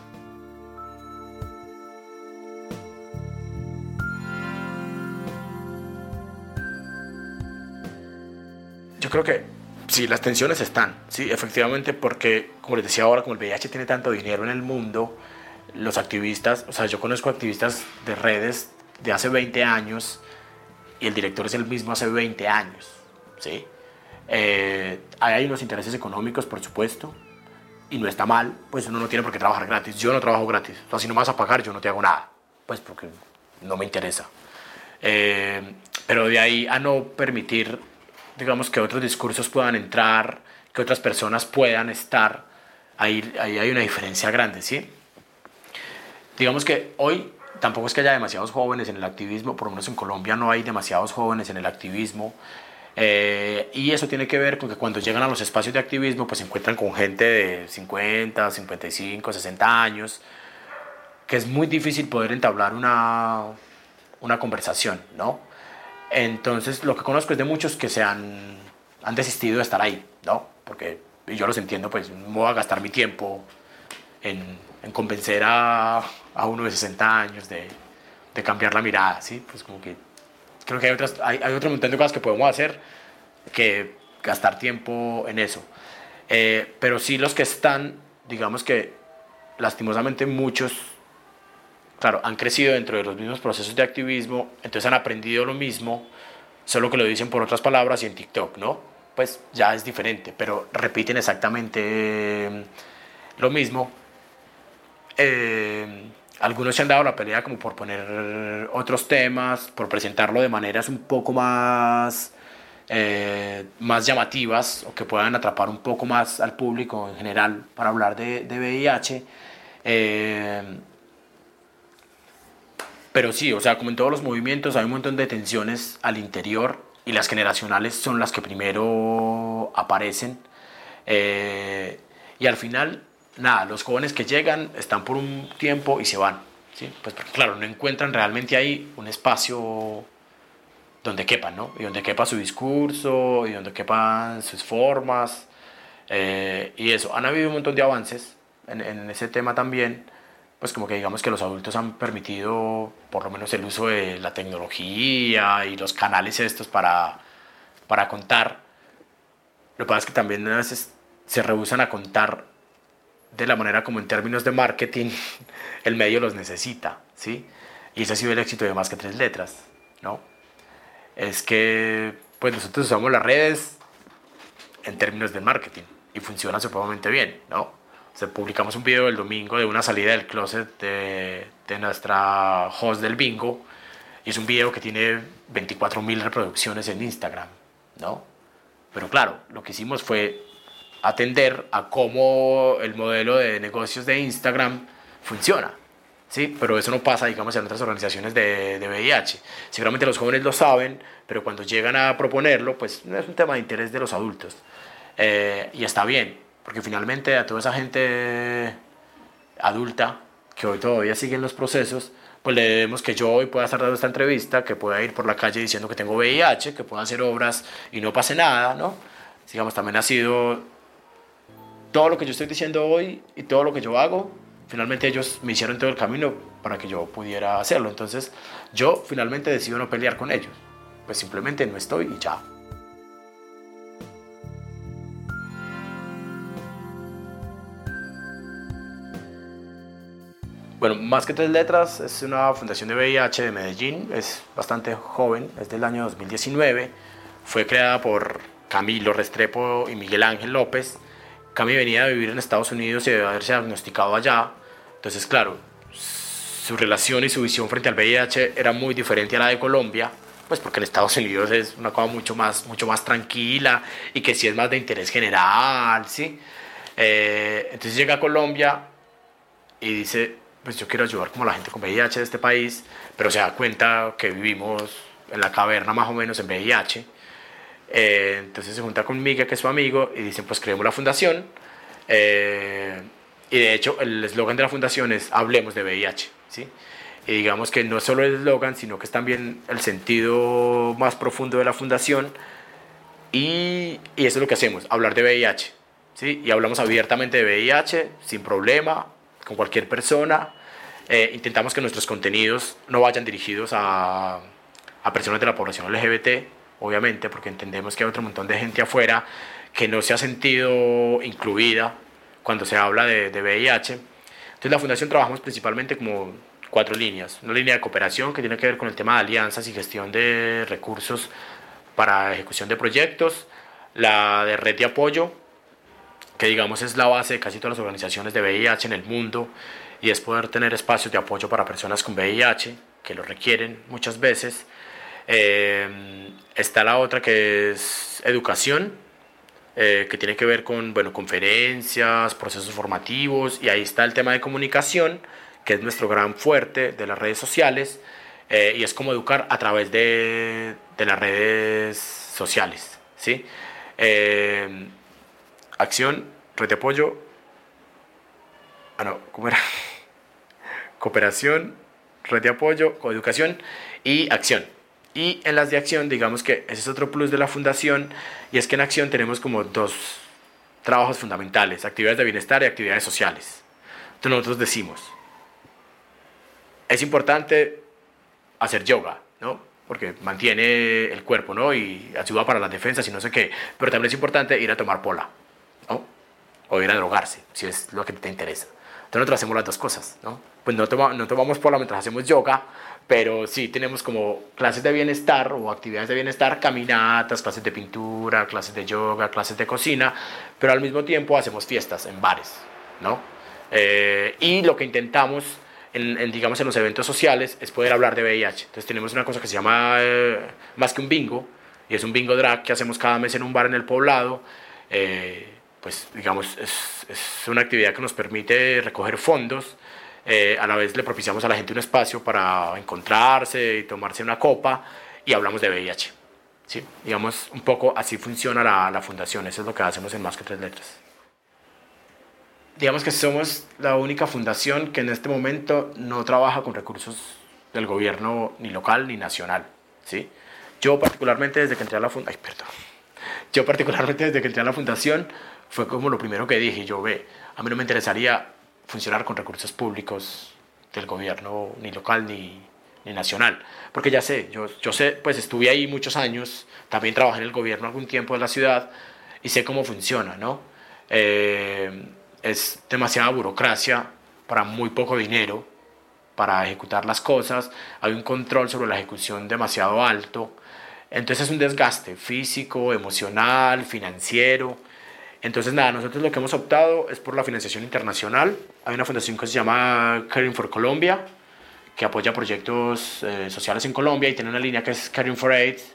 Yo creo que sí, las tensiones están, sí, efectivamente, porque, como les decía ahora, como el VIH tiene tanto dinero en el mundo, los activistas, o sea, yo conozco activistas de redes de hace 20 años y el director es el mismo hace 20 años, ¿sí? Eh, hay unos intereses económicos, por supuesto, y no está mal, pues uno no tiene por qué trabajar gratis. Yo no trabajo gratis, o sea, si no me vas a pagar, yo no te hago nada, pues porque no me interesa. Eh, pero de ahí a no permitir, digamos, que otros discursos puedan entrar, que otras personas puedan estar, ahí, ahí hay una diferencia grande, ¿sí? Digamos que hoy tampoco es que haya demasiados jóvenes en el activismo, por lo menos en Colombia no hay demasiados jóvenes en el activismo. Eh, y eso tiene que ver con que cuando llegan a los espacios de activismo, pues se encuentran con gente de 50, 55, 60 años, que es muy difícil poder entablar una, una conversación, ¿no? Entonces, lo que conozco es de muchos que se han, han desistido de estar ahí, ¿no? Porque yo los entiendo, pues no voy a gastar mi tiempo en, en convencer a, a, uno de 60 años de, de, cambiar la mirada, ¿sí? Pues como que creo que hay, otras, hay, hay otro montón de cosas que podemos hacer que gastar tiempo en eso. Eh, pero sí los que están, digamos que lastimosamente muchos, claro, han crecido dentro de los mismos procesos de activismo, entonces han aprendido lo mismo, solo que lo dicen por otras palabras y en TikTok, ¿no? Pues ya es diferente, pero repiten exactamente lo mismo eh, algunos se han dado la pelea como por poner otros temas, por presentarlo de maneras un poco más eh, más llamativas o que puedan atrapar un poco más al público en general para hablar de, VIH. Eh, pero sí, o sea, como en todos los movimientos hay un montón de tensiones al interior y las generacionales son las que primero aparecen. Eh, y al final, nada, los jóvenes que llegan están por un tiempo y se van. ¿sí? Pues porque claro, no encuentran realmente ahí un espacio donde quepan, ¿no? Y donde quepa su discurso, y donde quepan sus formas, eh, y eso. Han habido un montón de avances en, en, ese tema también, pues como que digamos que los adultos han permitido por lo menos el uso de la tecnología y los canales estos para, para contar. Lo que pasa es que también a veces se rehusan a contar de la manera como en términos de marketing el medio los necesita, ¿sí? Y ese ha sido el éxito de más que tres letras, ¿no? es que pues nosotros usamos las redes en términos de marketing y funciona supremamente bien, ¿no? O sea, publicamos un video el domingo de una salida del closet de, nuestra host del bingo y es un video que tiene 24.000 reproducciones en Instagram, ¿no? Pero claro, lo que hicimos fue atender a cómo el modelo de negocios de Instagram funciona. ¿sí? Pero eso no pasa, digamos, en otras organizaciones de, de, VIH. Seguramente los jóvenes lo saben, pero cuando llegan a proponerlo, pues no es un tema de interés de los adultos. Eh, y está bien, porque finalmente a toda esa gente adulta que hoy todavía siguen los procesos, pues le debemos que yo hoy pueda estar dando esta entrevista, que pueda ir por la calle diciendo que tengo VIH, que pueda hacer obras y no pase nada, ¿no? Digamos, también ha sido todo lo que yo estoy diciendo hoy y todo lo que yo hago finalmente ellos me hicieron todo el camino para que yo pudiera hacerlo. Entonces yo finalmente decido no pelear con ellos. Pues simplemente no estoy y ya. Bueno, más que tres letras, es una fundación de VIH de Medellín, es bastante joven, es del año 2019, fue creada por Camilo Restrepo y Miguel Ángel López, Cami venía a vivir en Estados Unidos y de haberse diagnosticado allá. Entonces, claro, su relación y su visión frente al VIH era muy diferente a la de Colombia, pues porque en Estados Unidos es una cosa mucho más, mucho más tranquila y que sí es más de interés general, ¿sí? Eh, entonces llega a Colombia y dice, pues yo quiero ayudar como la gente con VIH de este país, pero se da cuenta que vivimos en la caverna más o menos en VIH eh, entonces se junta con Miguel, que es su amigo, y dicen, pues creemos la fundación. Eh, y de hecho, el eslogan de la fundación es Hablemos de VIH. ¿sí? Y digamos que no solo el eslogan, sino que es también el sentido más profundo de la fundación. Y, y eso es lo que hacemos, hablar de VIH. ¿sí? Y hablamos abiertamente de VIH, sin problema, con cualquier persona. Eh, intentamos que nuestros contenidos no vayan dirigidos a, a personas de la población LGBT, obviamente, porque entendemos que hay otro montón de gente afuera que no se ha sentido incluida cuando se habla de, de VIH. Entonces, la Fundación trabajamos principalmente como cuatro líneas. Una línea de cooperación que tiene que ver con el tema de alianzas y gestión de recursos para ejecución de proyectos. La de red de apoyo, que digamos es la base de casi todas las organizaciones de VIH en el mundo y es poder tener espacios de apoyo para personas con VIH que lo requieren muchas veces. Eh, está la otra que es educación, eh, que tiene que ver con bueno, conferencias, procesos formativos, y ahí está el tema de comunicación, que es nuestro gran fuerte de las redes sociales, eh, y es como educar a través de, de las redes sociales. ¿sí? Acción, red de apoyo, ah no, ¿cómo era? Cooperación, red de apoyo, coeducación y acción. Y en las de acción, digamos que ese es otro plus de la fundación, y es que en acción tenemos como dos trabajos fundamentales, actividades de bienestar y actividades sociales. Entonces nosotros decimos, es importante hacer yoga, ¿no? Porque mantiene el cuerpo, ¿no? Y ayuda para las defensas y no sé qué. Pero también es importante ir a tomar pola. O ir a drogarse, si es lo que te interesa. Entonces nosotros hacemos las dos cosas, ¿no? Pues no, toma, no tomamos pola mientras hacemos yoga, pero sí tenemos como clases de bienestar o actividades de bienestar, caminatas, clases de pintura, clases de yoga, clases de cocina, pero al mismo tiempo hacemos fiestas en bares, ¿no? Eh, y lo que intentamos, en, digamos, en los eventos sociales es poder hablar de VIH. Entonces tenemos una cosa que se llama, eh, más que un bingo, y es un bingo drag que hacemos cada mes en un bar en el poblado. Eh, pues digamos, es, es, una actividad que nos permite recoger fondos. Eh, a la vez le propiciamos a la gente un espacio para encontrarse y tomarse una copa y hablamos de VIH. ¿sí? Digamos, un poco así funciona la, la fundación, eso es lo que hacemos en Más que Tres Letras. Digamos que somos la única fundación que en este momento no trabaja con recursos del gobierno ni local ni nacional. ¿sí? Yo particularmente desde que entré a la fundación. Yo particularmente desde que entré a la fundación fue como lo primero que dije, yo ve, a mí no me interesaría funcionar con recursos públicos del gobierno ni local ni, ni nacional, porque ya sé, yo, yo sé, pues estuve ahí muchos años, también trabajé en el gobierno algún tiempo de la ciudad y sé cómo funciona, ¿no? Eh, es demasiada burocracia para muy poco dinero para ejecutar las cosas, hay un control sobre la ejecución demasiado alto, entonces es un desgaste físico, emocional, financiero. Entonces nada, nosotros lo que hemos optado es por la financiación internacional. Hay una fundación que se llama Caring for Colombia, que apoya proyectos eh, sociales en Colombia y tiene una línea que es Caring for AIDS.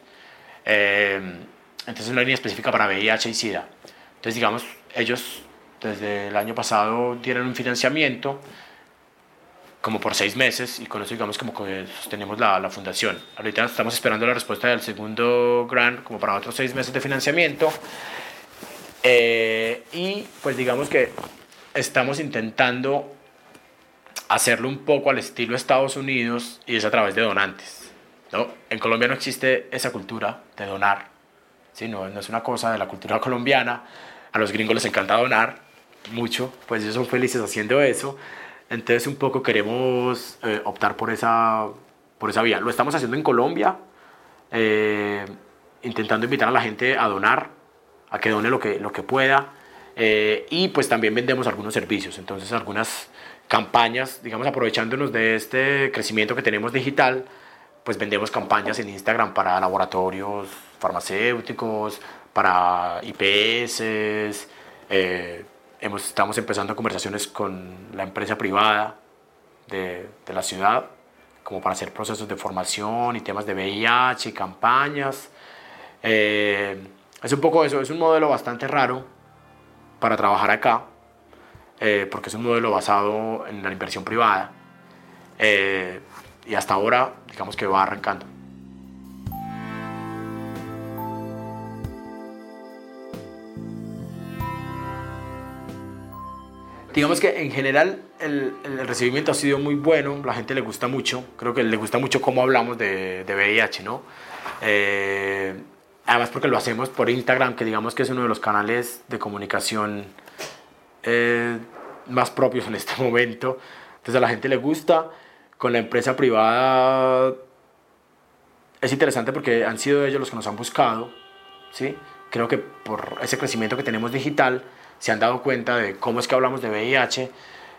Eh, entonces una línea específica para VIH y SIDA. Entonces digamos, ellos desde el año pasado tienen un financiamiento como por seis meses y con eso digamos como que sostenemos la, la, fundación. Ahorita estamos esperando la respuesta del segundo grant como para otros seis meses de financiamiento eh, y pues digamos que estamos intentando hacerlo un poco al estilo Estados Unidos y es a través de donantes. ¿no? En Colombia no existe esa cultura de donar, ¿sí? no, no es una cosa de la cultura colombiana, a los gringos les encanta donar mucho, pues ellos son felices haciendo eso entonces un poco queremos eh, optar por esa, por esa vía. Lo estamos haciendo en Colombia, eh, intentando invitar a la gente a donar, a que done lo que, lo que pueda. Eh, y pues también vendemos algunos servicios, entonces algunas campañas, digamos aprovechándonos de este crecimiento que tenemos digital, pues vendemos campañas en Instagram para laboratorios farmacéuticos, para IPS, estamos empezando conversaciones con la empresa privada de, de, la ciudad, como para hacer procesos de formación y temas de VIH y campañas. Eh, es un poco eso, es un modelo bastante raro para trabajar acá, eh, porque es un modelo basado en la inversión privada. Eh, y hasta ahora, digamos que va arrancando. digamos que en general el, el, recibimiento ha sido muy bueno, la gente le gusta mucho, creo que le gusta mucho cómo hablamos de, de VIH, ¿no? Eh, además porque lo hacemos por Instagram, que digamos que es uno de los canales de comunicación eh, más propios en este momento, entonces a la gente le gusta, con la empresa privada es interesante porque han sido ellos los que nos han buscado, ¿sí? Creo que por ese crecimiento que tenemos digital, se han dado cuenta de cómo es que hablamos de VIH.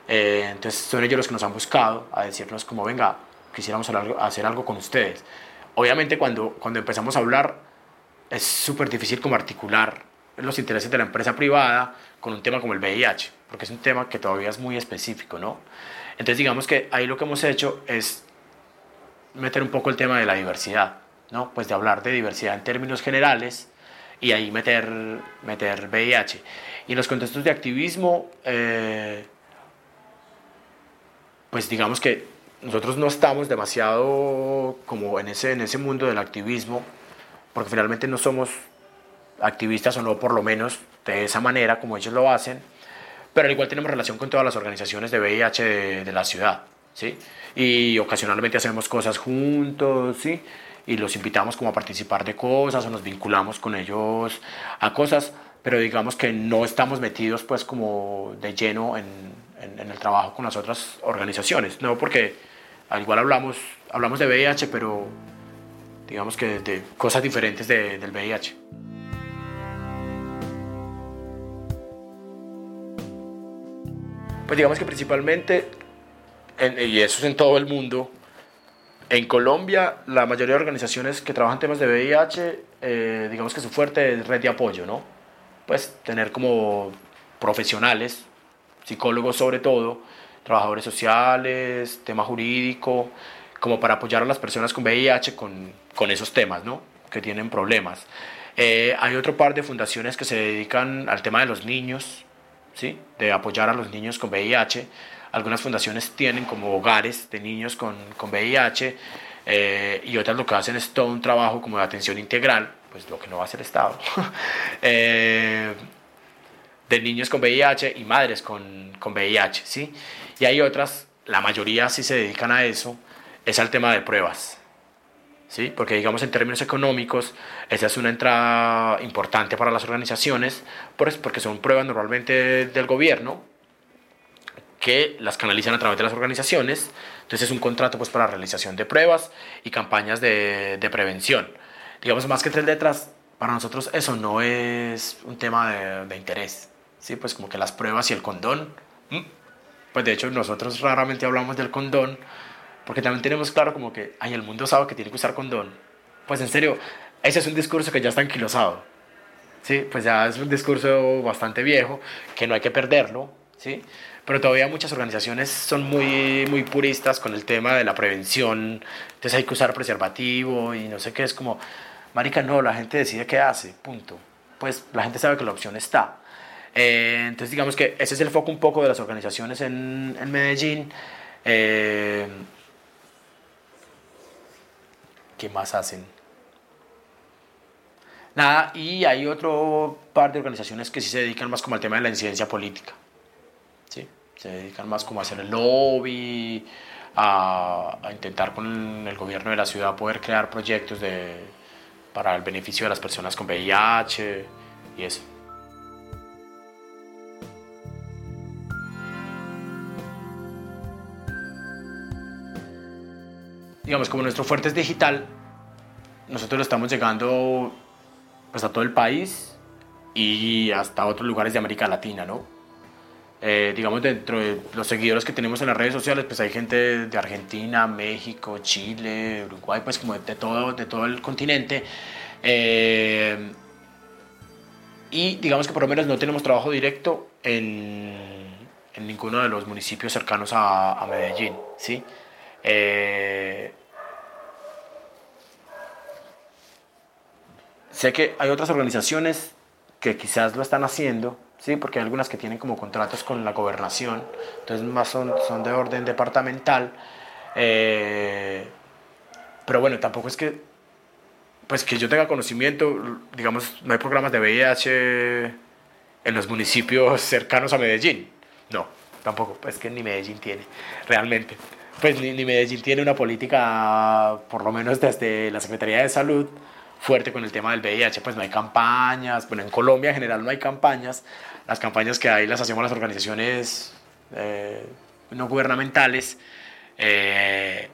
Eh, entonces son ellos los que nos han buscado a decirnos como, venga, quisiéramos hacer algo con ustedes. Obviamente cuando, cuando empezamos a hablar es súper difícil como articular los intereses de la empresa privada con un tema como el VIH, porque es un tema que todavía es muy específico, ¿no? Entonces digamos que ahí lo que hemos hecho es meter un poco el tema de la diversidad, ¿no? Pues de hablar de diversidad en términos generales y ahí meter, meter VIH. Y en los contextos de activismo, eh, pues digamos que nosotros no estamos demasiado como en ese, en ese mundo del activismo, porque finalmente no somos activistas o no por lo menos de esa manera como ellos lo hacen, pero al igual tenemos relación con todas las organizaciones de VIH de, de la ciudad, ¿sí? Y ocasionalmente hacemos cosas juntos, ¿sí? Y los invitamos como a participar de cosas o nos vinculamos con ellos a cosas, pero digamos que no estamos metidos pues como de lleno en, en, el trabajo con las otras organizaciones, no porque al igual hablamos, hablamos de VIH, pero digamos que de cosas diferentes de, del VIH. Pues digamos que principalmente, y eso es en todo el mundo, en Colombia la mayoría de organizaciones que trabajan temas de VIH, eh, digamos que su fuerte es red de apoyo, ¿no? pues tener como profesionales, psicólogos sobre todo, trabajadores sociales, tema jurídico, como para apoyar a las personas con VIH con, con esos temas, ¿no? que tienen problemas. Eh, hay otro par de fundaciones que se dedican al tema de los niños, ¿sí? de apoyar a los niños con VIH. Algunas fundaciones tienen como hogares de niños con, con VIH eh, y otras lo que hacen es todo un trabajo como de atención integral, pues lo que no va a hacer Estado, eh, de niños con VIH y madres con, con VIH. ¿sí? Y hay otras, la mayoría sí se dedican a eso, es al tema de pruebas. ¿Sí? Porque digamos en términos económicos, esa es una entrada importante para las organizaciones, porque son pruebas normalmente del gobierno que las canalizan a través de las organizaciones. Entonces es un contrato pues para realización de pruebas y campañas de, de prevención. Digamos más que tres letras, para nosotros eso no es un tema de, de interés. ¿sí? Pues como que las pruebas y el condón, pues de hecho nosotros raramente hablamos del condón porque también tenemos claro como que, ay, el mundo sabe que tiene que usar condón. Pues en serio, ese es un discurso que ya está anquilosado. ¿sí? Pues ya es un discurso bastante viejo, que no hay que perderlo, ¿sí? Pero todavía muchas organizaciones son muy, muy puristas con el tema de la prevención, entonces hay que usar preservativo y no sé qué, es como, marica, no, la gente decide qué hace, punto. Pues la gente sabe que la opción está. Eh, entonces digamos que ese es el foco un poco de las organizaciones en, en Medellín. Eh, ¿Qué más hacen? Nada, y hay otro par de organizaciones que sí se dedican más como al tema de la incidencia política. ¿sí? Se dedican más como a hacer el lobby, a, a intentar con el gobierno de la ciudad poder crear proyectos de, para el beneficio de las personas con VIH y eso. Digamos, como nuestro fuerte es digital, nosotros lo estamos llegando pues, a todo el país y hasta otros lugares de América Latina, ¿no? Eh, digamos, dentro de los seguidores que tenemos en las redes sociales, pues hay gente de Argentina, México, Chile, Uruguay, pues como de todo, de todo el continente. Eh, y digamos que por lo menos no tenemos trabajo directo en, ninguno de los municipios cercanos a, a Medellín, ¿sí? Eh, Sé que hay otras organizaciones que quizás lo están haciendo, ¿sí? porque hay algunas que tienen como contratos con la gobernación, entonces más son, son de orden departamental. Eh, pero bueno, tampoco es que, pues que yo tenga conocimiento, digamos, no hay programas de VIH en los municipios cercanos a Medellín. No, tampoco, pues que ni Medellín tiene, realmente. Pues ni Medellín tiene una política, por lo menos desde la Secretaría de Salud, fuerte con el tema del VIH, pues no hay campañas, bueno, en Colombia en general no hay campañas, las campañas que hay las hacemos las organizaciones eh, no gubernamentales. Eh,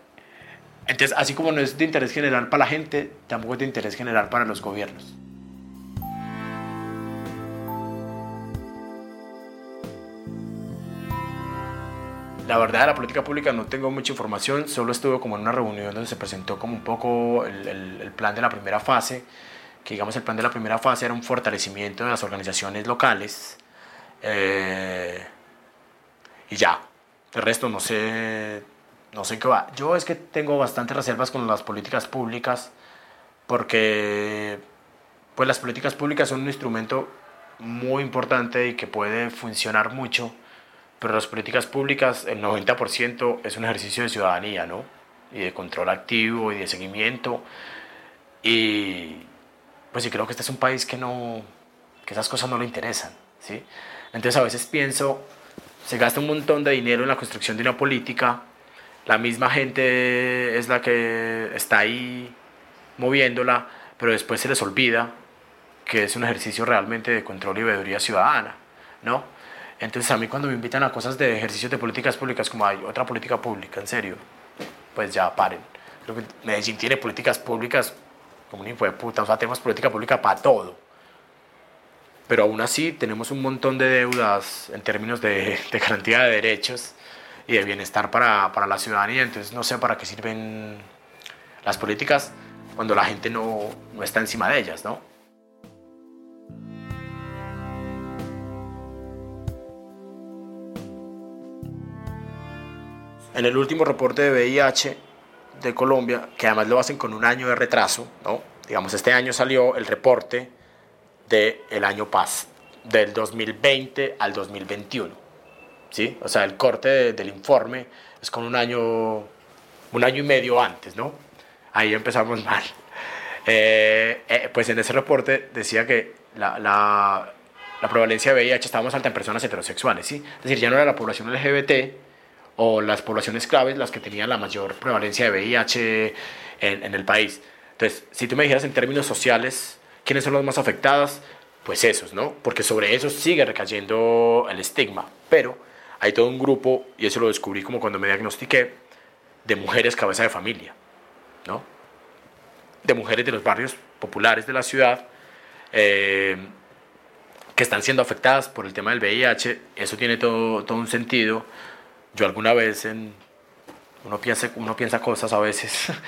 entonces, así como no es de interés general para la gente, tampoco es de interés general para los gobiernos. La verdad de la política pública no tengo mucha información, solo estuve como en una reunión donde se presentó como un poco el, plan de la primera fase, que digamos el plan de la primera fase era un fortalecimiento de las organizaciones locales eh, y ya, el resto no sé, no sé qué va. Yo es que tengo bastantes reservas con las políticas públicas porque pues las políticas públicas son un instrumento muy importante y que puede funcionar mucho pero las políticas públicas, el 90% es un ejercicio de ciudadanía, ¿no? Y de control activo y de seguimiento. Y pues sí creo que este es un país que no, que esas cosas no le interesan, ¿sí? Entonces a veces pienso, se gasta un montón de dinero en la construcción de una política, la misma gente es la que está ahí moviéndola, pero después se les olvida que es un ejercicio realmente de control y veeduría ciudadana, ¿no? Entonces a mí cuando me invitan a cosas de ejercicios de políticas públicas, como hay otra política pública, en serio, pues ya paren. Medellín tiene políticas públicas como un hijo de puta, o sea, tenemos política pública para todo. Pero aún así tenemos un montón de deudas en términos de, de garantía de derechos y de bienestar para, para, la ciudadanía, entonces no sé para qué sirven las políticas cuando la gente no, no está encima de ellas, ¿no? En el último reporte de VIH de Colombia, que además lo hacen con un año de retraso, ¿no? Digamos, este año salió el reporte del año pas, del 2020 al 2021. ¿Sí? O sea, el corte del informe es con un año, un año y medio antes, ¿no? Ahí empezamos mal. Eh, eh, pues en ese reporte decía que la, la, la, prevalencia de VIH estaba más alta en personas heterosexuales, ¿sí? Es decir, ya no era la población LGBT o las poblaciones claves las que tenían la mayor prevalencia de VIH en, en el país. Entonces, si tú me dijeras en términos sociales, ¿quiénes son los más afectados? Pues esos, ¿no? Porque sobre esos sigue recayendo el estigma. Pero hay todo un grupo, y eso lo descubrí como cuando me diagnostiqué, de mujeres cabeza de familia, ¿no? De mujeres de los barrios populares de la ciudad eh, que están siendo afectadas por el tema del VIH. Eso tiene todo, todo un sentido. Yo alguna vez en, uno piensa, cosas a veces.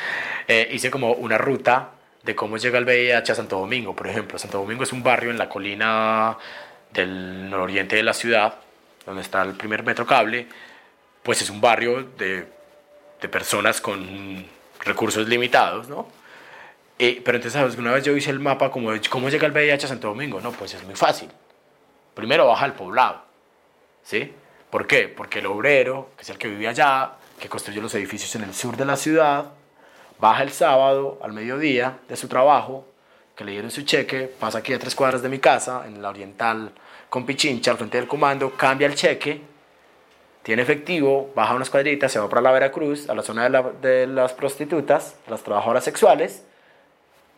Eh, hice como una ruta de cómo llega el VIH a Santo Domingo, por ejemplo. Santo Domingo es un barrio en la colina del nororiente de la ciudad, donde está el primer metro cable. Pues es un barrio de, personas con recursos limitados, ¿no? pero entonces, ¿sabes? Una vez yo hice el mapa como cómo llega el VIH a Santo Domingo. No, pues es muy fácil. Primero baja el poblado, ¿sí? ¿Por qué? Porque el obrero, que es el que vive allá, que construye los edificios en el sur de la ciudad, baja el sábado al mediodía de su trabajo, que le dieron su cheque, pasa aquí a tres cuadras de mi casa, en la oriental con Pichincha, al frente del comando, cambia el cheque, tiene efectivo, baja unas cuadritas, se va para la Veracruz, a la zona de, de las prostitutas, las trabajadoras sexuales,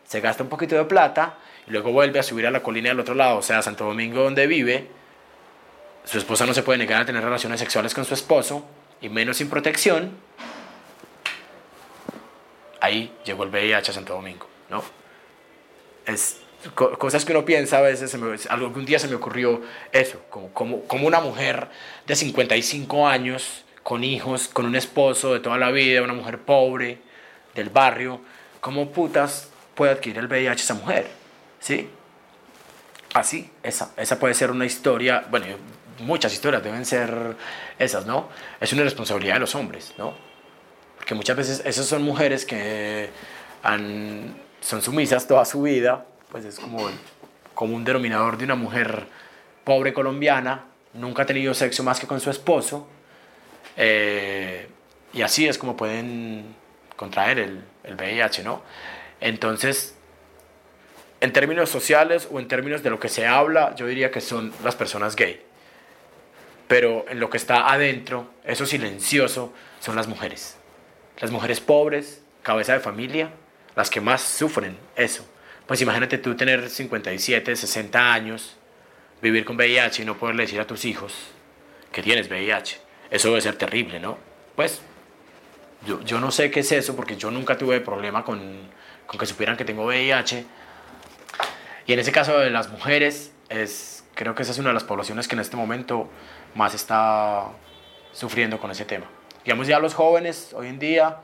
se gasta un poquito de plata y luego vuelve a subir a la colina del otro lado, o sea, Santo Domingo donde vive. Su esposa no se puede negar a tener relaciones sexuales con su esposo, y menos sin protección, ahí llegó el VIH a Santo Domingo, ¿no? Es cosas que uno piensa a veces, algún día se me ocurrió eso, como, como, como una mujer de 55 años, con hijos, con un esposo de toda la vida, una mujer pobre, del barrio, ¿cómo putas puede adquirir el VIH esa mujer? ¿Sí? Así, esa, esa puede ser una historia, bueno, muchas historias deben ser esas, ¿no? Es una responsabilidad de los hombres, ¿no? Porque muchas veces esas son mujeres que son sumisas toda su vida, pues es como, como un denominador de una mujer pobre colombiana, nunca ha tenido sexo más que con su esposo, eh, y así es como pueden contraer el, el VIH, ¿no? Entonces, en términos sociales o en términos de lo que se habla, yo diría que son las personas gay pero en lo que está adentro, eso silencioso, son las mujeres. Las mujeres pobres, cabeza de familia, las que más sufren eso. Pues imagínate tú tener 57, 60 años, vivir con VIH y no poderle decir a tus hijos que tienes VIH. Eso debe ser terrible, ¿no? Pues yo, no sé qué es eso porque yo nunca tuve problema con, con que supieran que tengo VIH. Y en ese caso de las mujeres, es, creo que esa es una de las poblaciones que en este momento más está sufriendo con ese tema. Digamos ya los jóvenes hoy en día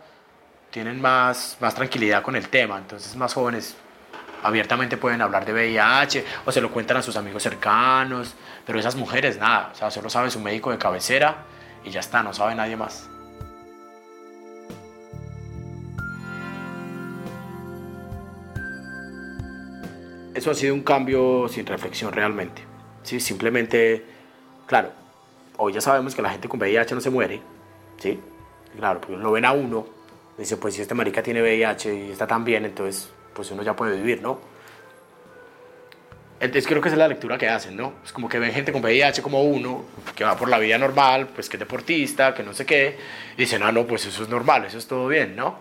tienen más, más tranquilidad con el tema, entonces más jóvenes abiertamente pueden hablar de VIH o se lo cuentan a sus amigos cercanos, pero esas mujeres nada, o sea, solo sabe su médico de cabecera y ya está, no sabe nadie más. Eso ha sido un cambio sin reflexión realmente. ¿sí? Simplemente, claro, hoy ya sabemos que la gente con VIH no se muere, ¿sí? Claro, porque lo ven a uno, dice, pues si este marica tiene VIH y está tan bien, entonces pues uno ya puede vivir, ¿no? Entonces creo que esa es la lectura que hacen, ¿no? Es como que ven gente con VIH como uno, que va por la vida normal, pues que es deportista, que no sé qué, y dicen, ah, no, pues eso es normal, eso es todo bien, ¿no?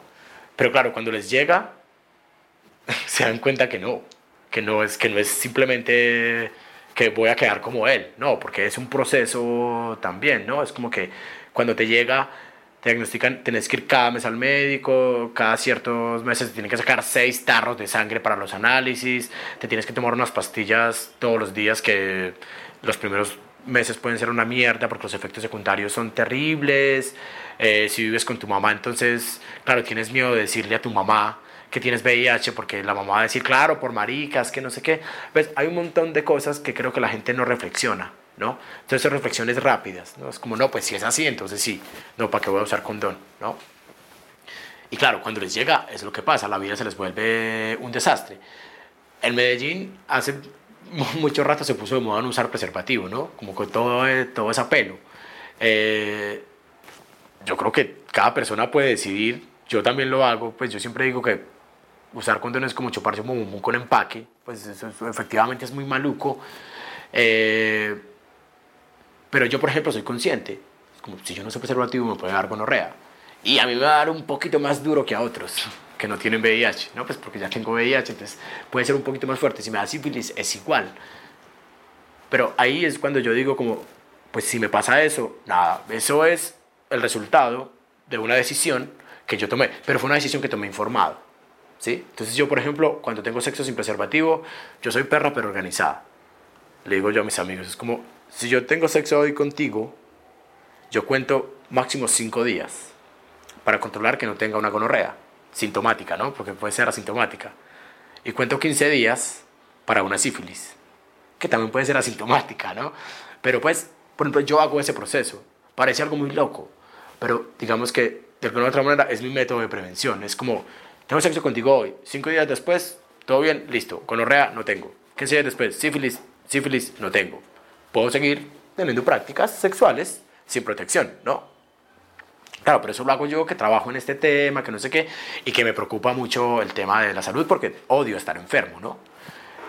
Pero claro, cuando les llega, se dan cuenta que no, que no es, que no es simplemente que voy a quedar como él, no, porque es un proceso también, ¿no? Es como que cuando te llega, te diagnostican, tienes que ir cada mes al médico, cada ciertos meses te tienen que sacar seis tarros de sangre para los análisis, te tienes que tomar unas pastillas todos los días que los primeros meses pueden ser una mierda porque los efectos secundarios son terribles. Eh, si vives con tu mamá, entonces, claro, tienes miedo de decirle a tu mamá que tienes VIH, porque la mamá va a decir, claro, por maricas, que no sé qué. Pues hay un montón de cosas que creo que la gente no reflexiona, ¿no? Entonces reflexiones rápidas, ¿no? Es como, no, pues si es así, entonces sí, no, ¿para qué voy a usar condón, ¿no? Y claro, cuando les llega, es lo que pasa, la vida se les vuelve un desastre. En Medellín, hace mucho rato se puso de moda no usar preservativo, ¿no? Como con todo, todo ese apelo. Eh, yo creo que cada persona puede decidir, yo también lo hago, pues yo siempre digo que usar condones es como chuparse un bombón con empaque, pues eso, efectivamente es muy maluco. Eh, pero yo, por ejemplo, soy consciente. Como si yo no soy preservativo, me puede dar gonorrea. Y a mí me va a dar un poquito más duro que a otros que no tienen VIH, ¿no? Pues porque ya tengo VIH, entonces puede ser un poquito más fuerte. Si me da sífilis, es igual. Pero ahí es cuando yo digo como, pues si me pasa eso, nada, eso es el resultado de una decisión que yo tomé, pero fue una decisión que tomé informado, ¿sí? Entonces yo, por ejemplo, cuando tengo sexo sin preservativo, yo soy perra pero organizada. Le digo yo a mis amigos, es como, si yo tengo sexo hoy contigo, yo cuento máximo cinco días para controlar que no tenga una gonorrea sintomática, ¿no? Porque puede ser asintomática. Y cuento 15 días para una sífilis, que también puede ser asintomática, ¿no? Pero pues, por ejemplo, yo hago ese proceso. Parece algo muy loco, pero digamos que de alguna u otra manera es mi método de prevención. Es como, tengo sexo contigo hoy, cinco días después, todo bien, listo. Gonorrea, no tengo. 15 días después, sífilis, sífilis, no tengo. Puedo seguir teniendo prácticas sexuales sin protección, ¿no? Claro, pero eso lo hago yo que trabajo en este tema, que no sé qué, y que me preocupa mucho el tema de la salud porque odio estar enfermo, ¿no?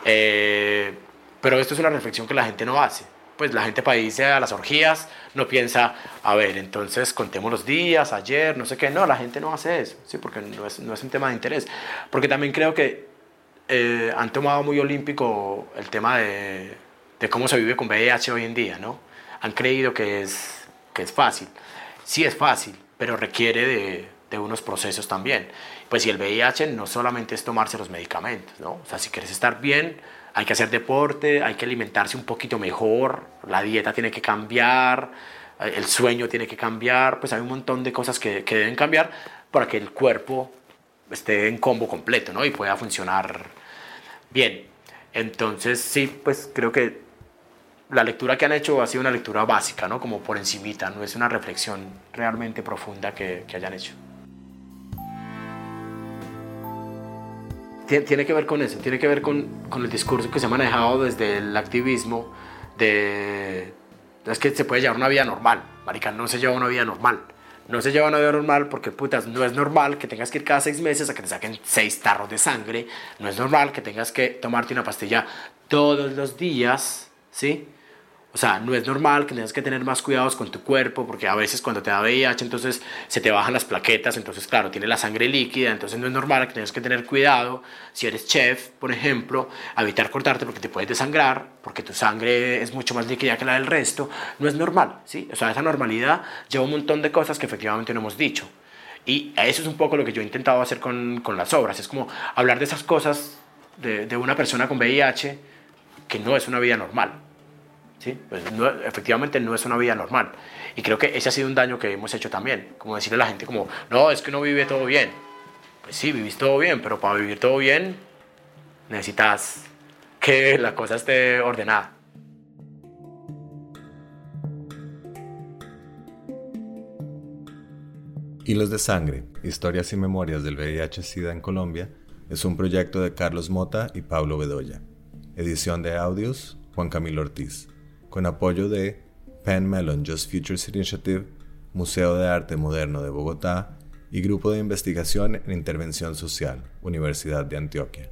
Eh, pero esto es una reflexión que la gente no hace. Pues la gente para irse a las orgías no piensa, a ver, entonces contemos los días, ayer, no sé qué. No, la gente no hace eso, ¿sí? Porque no es, no es un tema de interés. Porque también creo que eh, han tomado muy olímpico el tema de, de, cómo se vive con VIH hoy en día, ¿no? Han creído que es, que es fácil. Sí es fácil, pero requiere de, de, unos procesos también. Pues si el VIH no solamente es tomarse los medicamentos, ¿no? O sea, si quieres estar bien, hay que hacer deporte, hay que alimentarse un poquito mejor, la dieta tiene que cambiar, el sueño tiene que cambiar, pues hay un montón de cosas que, que deben cambiar para que el cuerpo esté en combo completo, ¿no? Y pueda funcionar bien. Entonces, sí, pues creo que la lectura que han hecho ha sido una lectura básica, ¿no? Como por encimita, no es una reflexión realmente profunda que, que hayan hecho. Tiene que ver con eso, tiene que ver con, con, el discurso que se ha manejado desde el activismo de... Es que se puede llevar una vida normal, marica, no se lleva una vida normal. No se lleva una vida normal porque, putas, no es normal que tengas que ir cada seis meses a que te saquen seis tarros de sangre. No es normal que tengas que tomarte una pastilla todos los días, ¿sí? O sea, no es normal que tengas que tener más cuidados con tu cuerpo, porque a veces cuando te da VIH, entonces se te bajan las plaquetas, entonces, claro, tiene la sangre líquida, entonces no es normal que tengas que tener cuidado. Si eres chef, por ejemplo, evitar cortarte porque te puedes desangrar, porque tu sangre es mucho más líquida que la del resto, no es normal, ¿sí? O sea, esa normalidad lleva un montón de cosas que efectivamente no hemos dicho. Y eso es un poco lo que yo he intentado hacer con, con las obras, es como hablar de esas cosas de, de una persona con VIH que no es una vida normal. ¿Sí? Pues efectivamente no es una vida normal. Y creo que ese ha sido un daño que hemos hecho también, como decirle a la gente como, no, es que no vive todo bien. Pues sí, vivís todo bien, pero para vivir todo bien necesitas que la cosa esté ordenada. Hilos de Sangre, Historias y Memorias del VIH-Sida en Colombia, es un proyecto de Carlos Mota y Pablo Bedoya. Edición de audios, Juan Camilo Ortiz con apoyo de Penn Mellon Just Futures Initiative, Museo de Arte Moderno de Bogotá y Grupo de Investigación en Intervención Social, Universidad de Antioquia.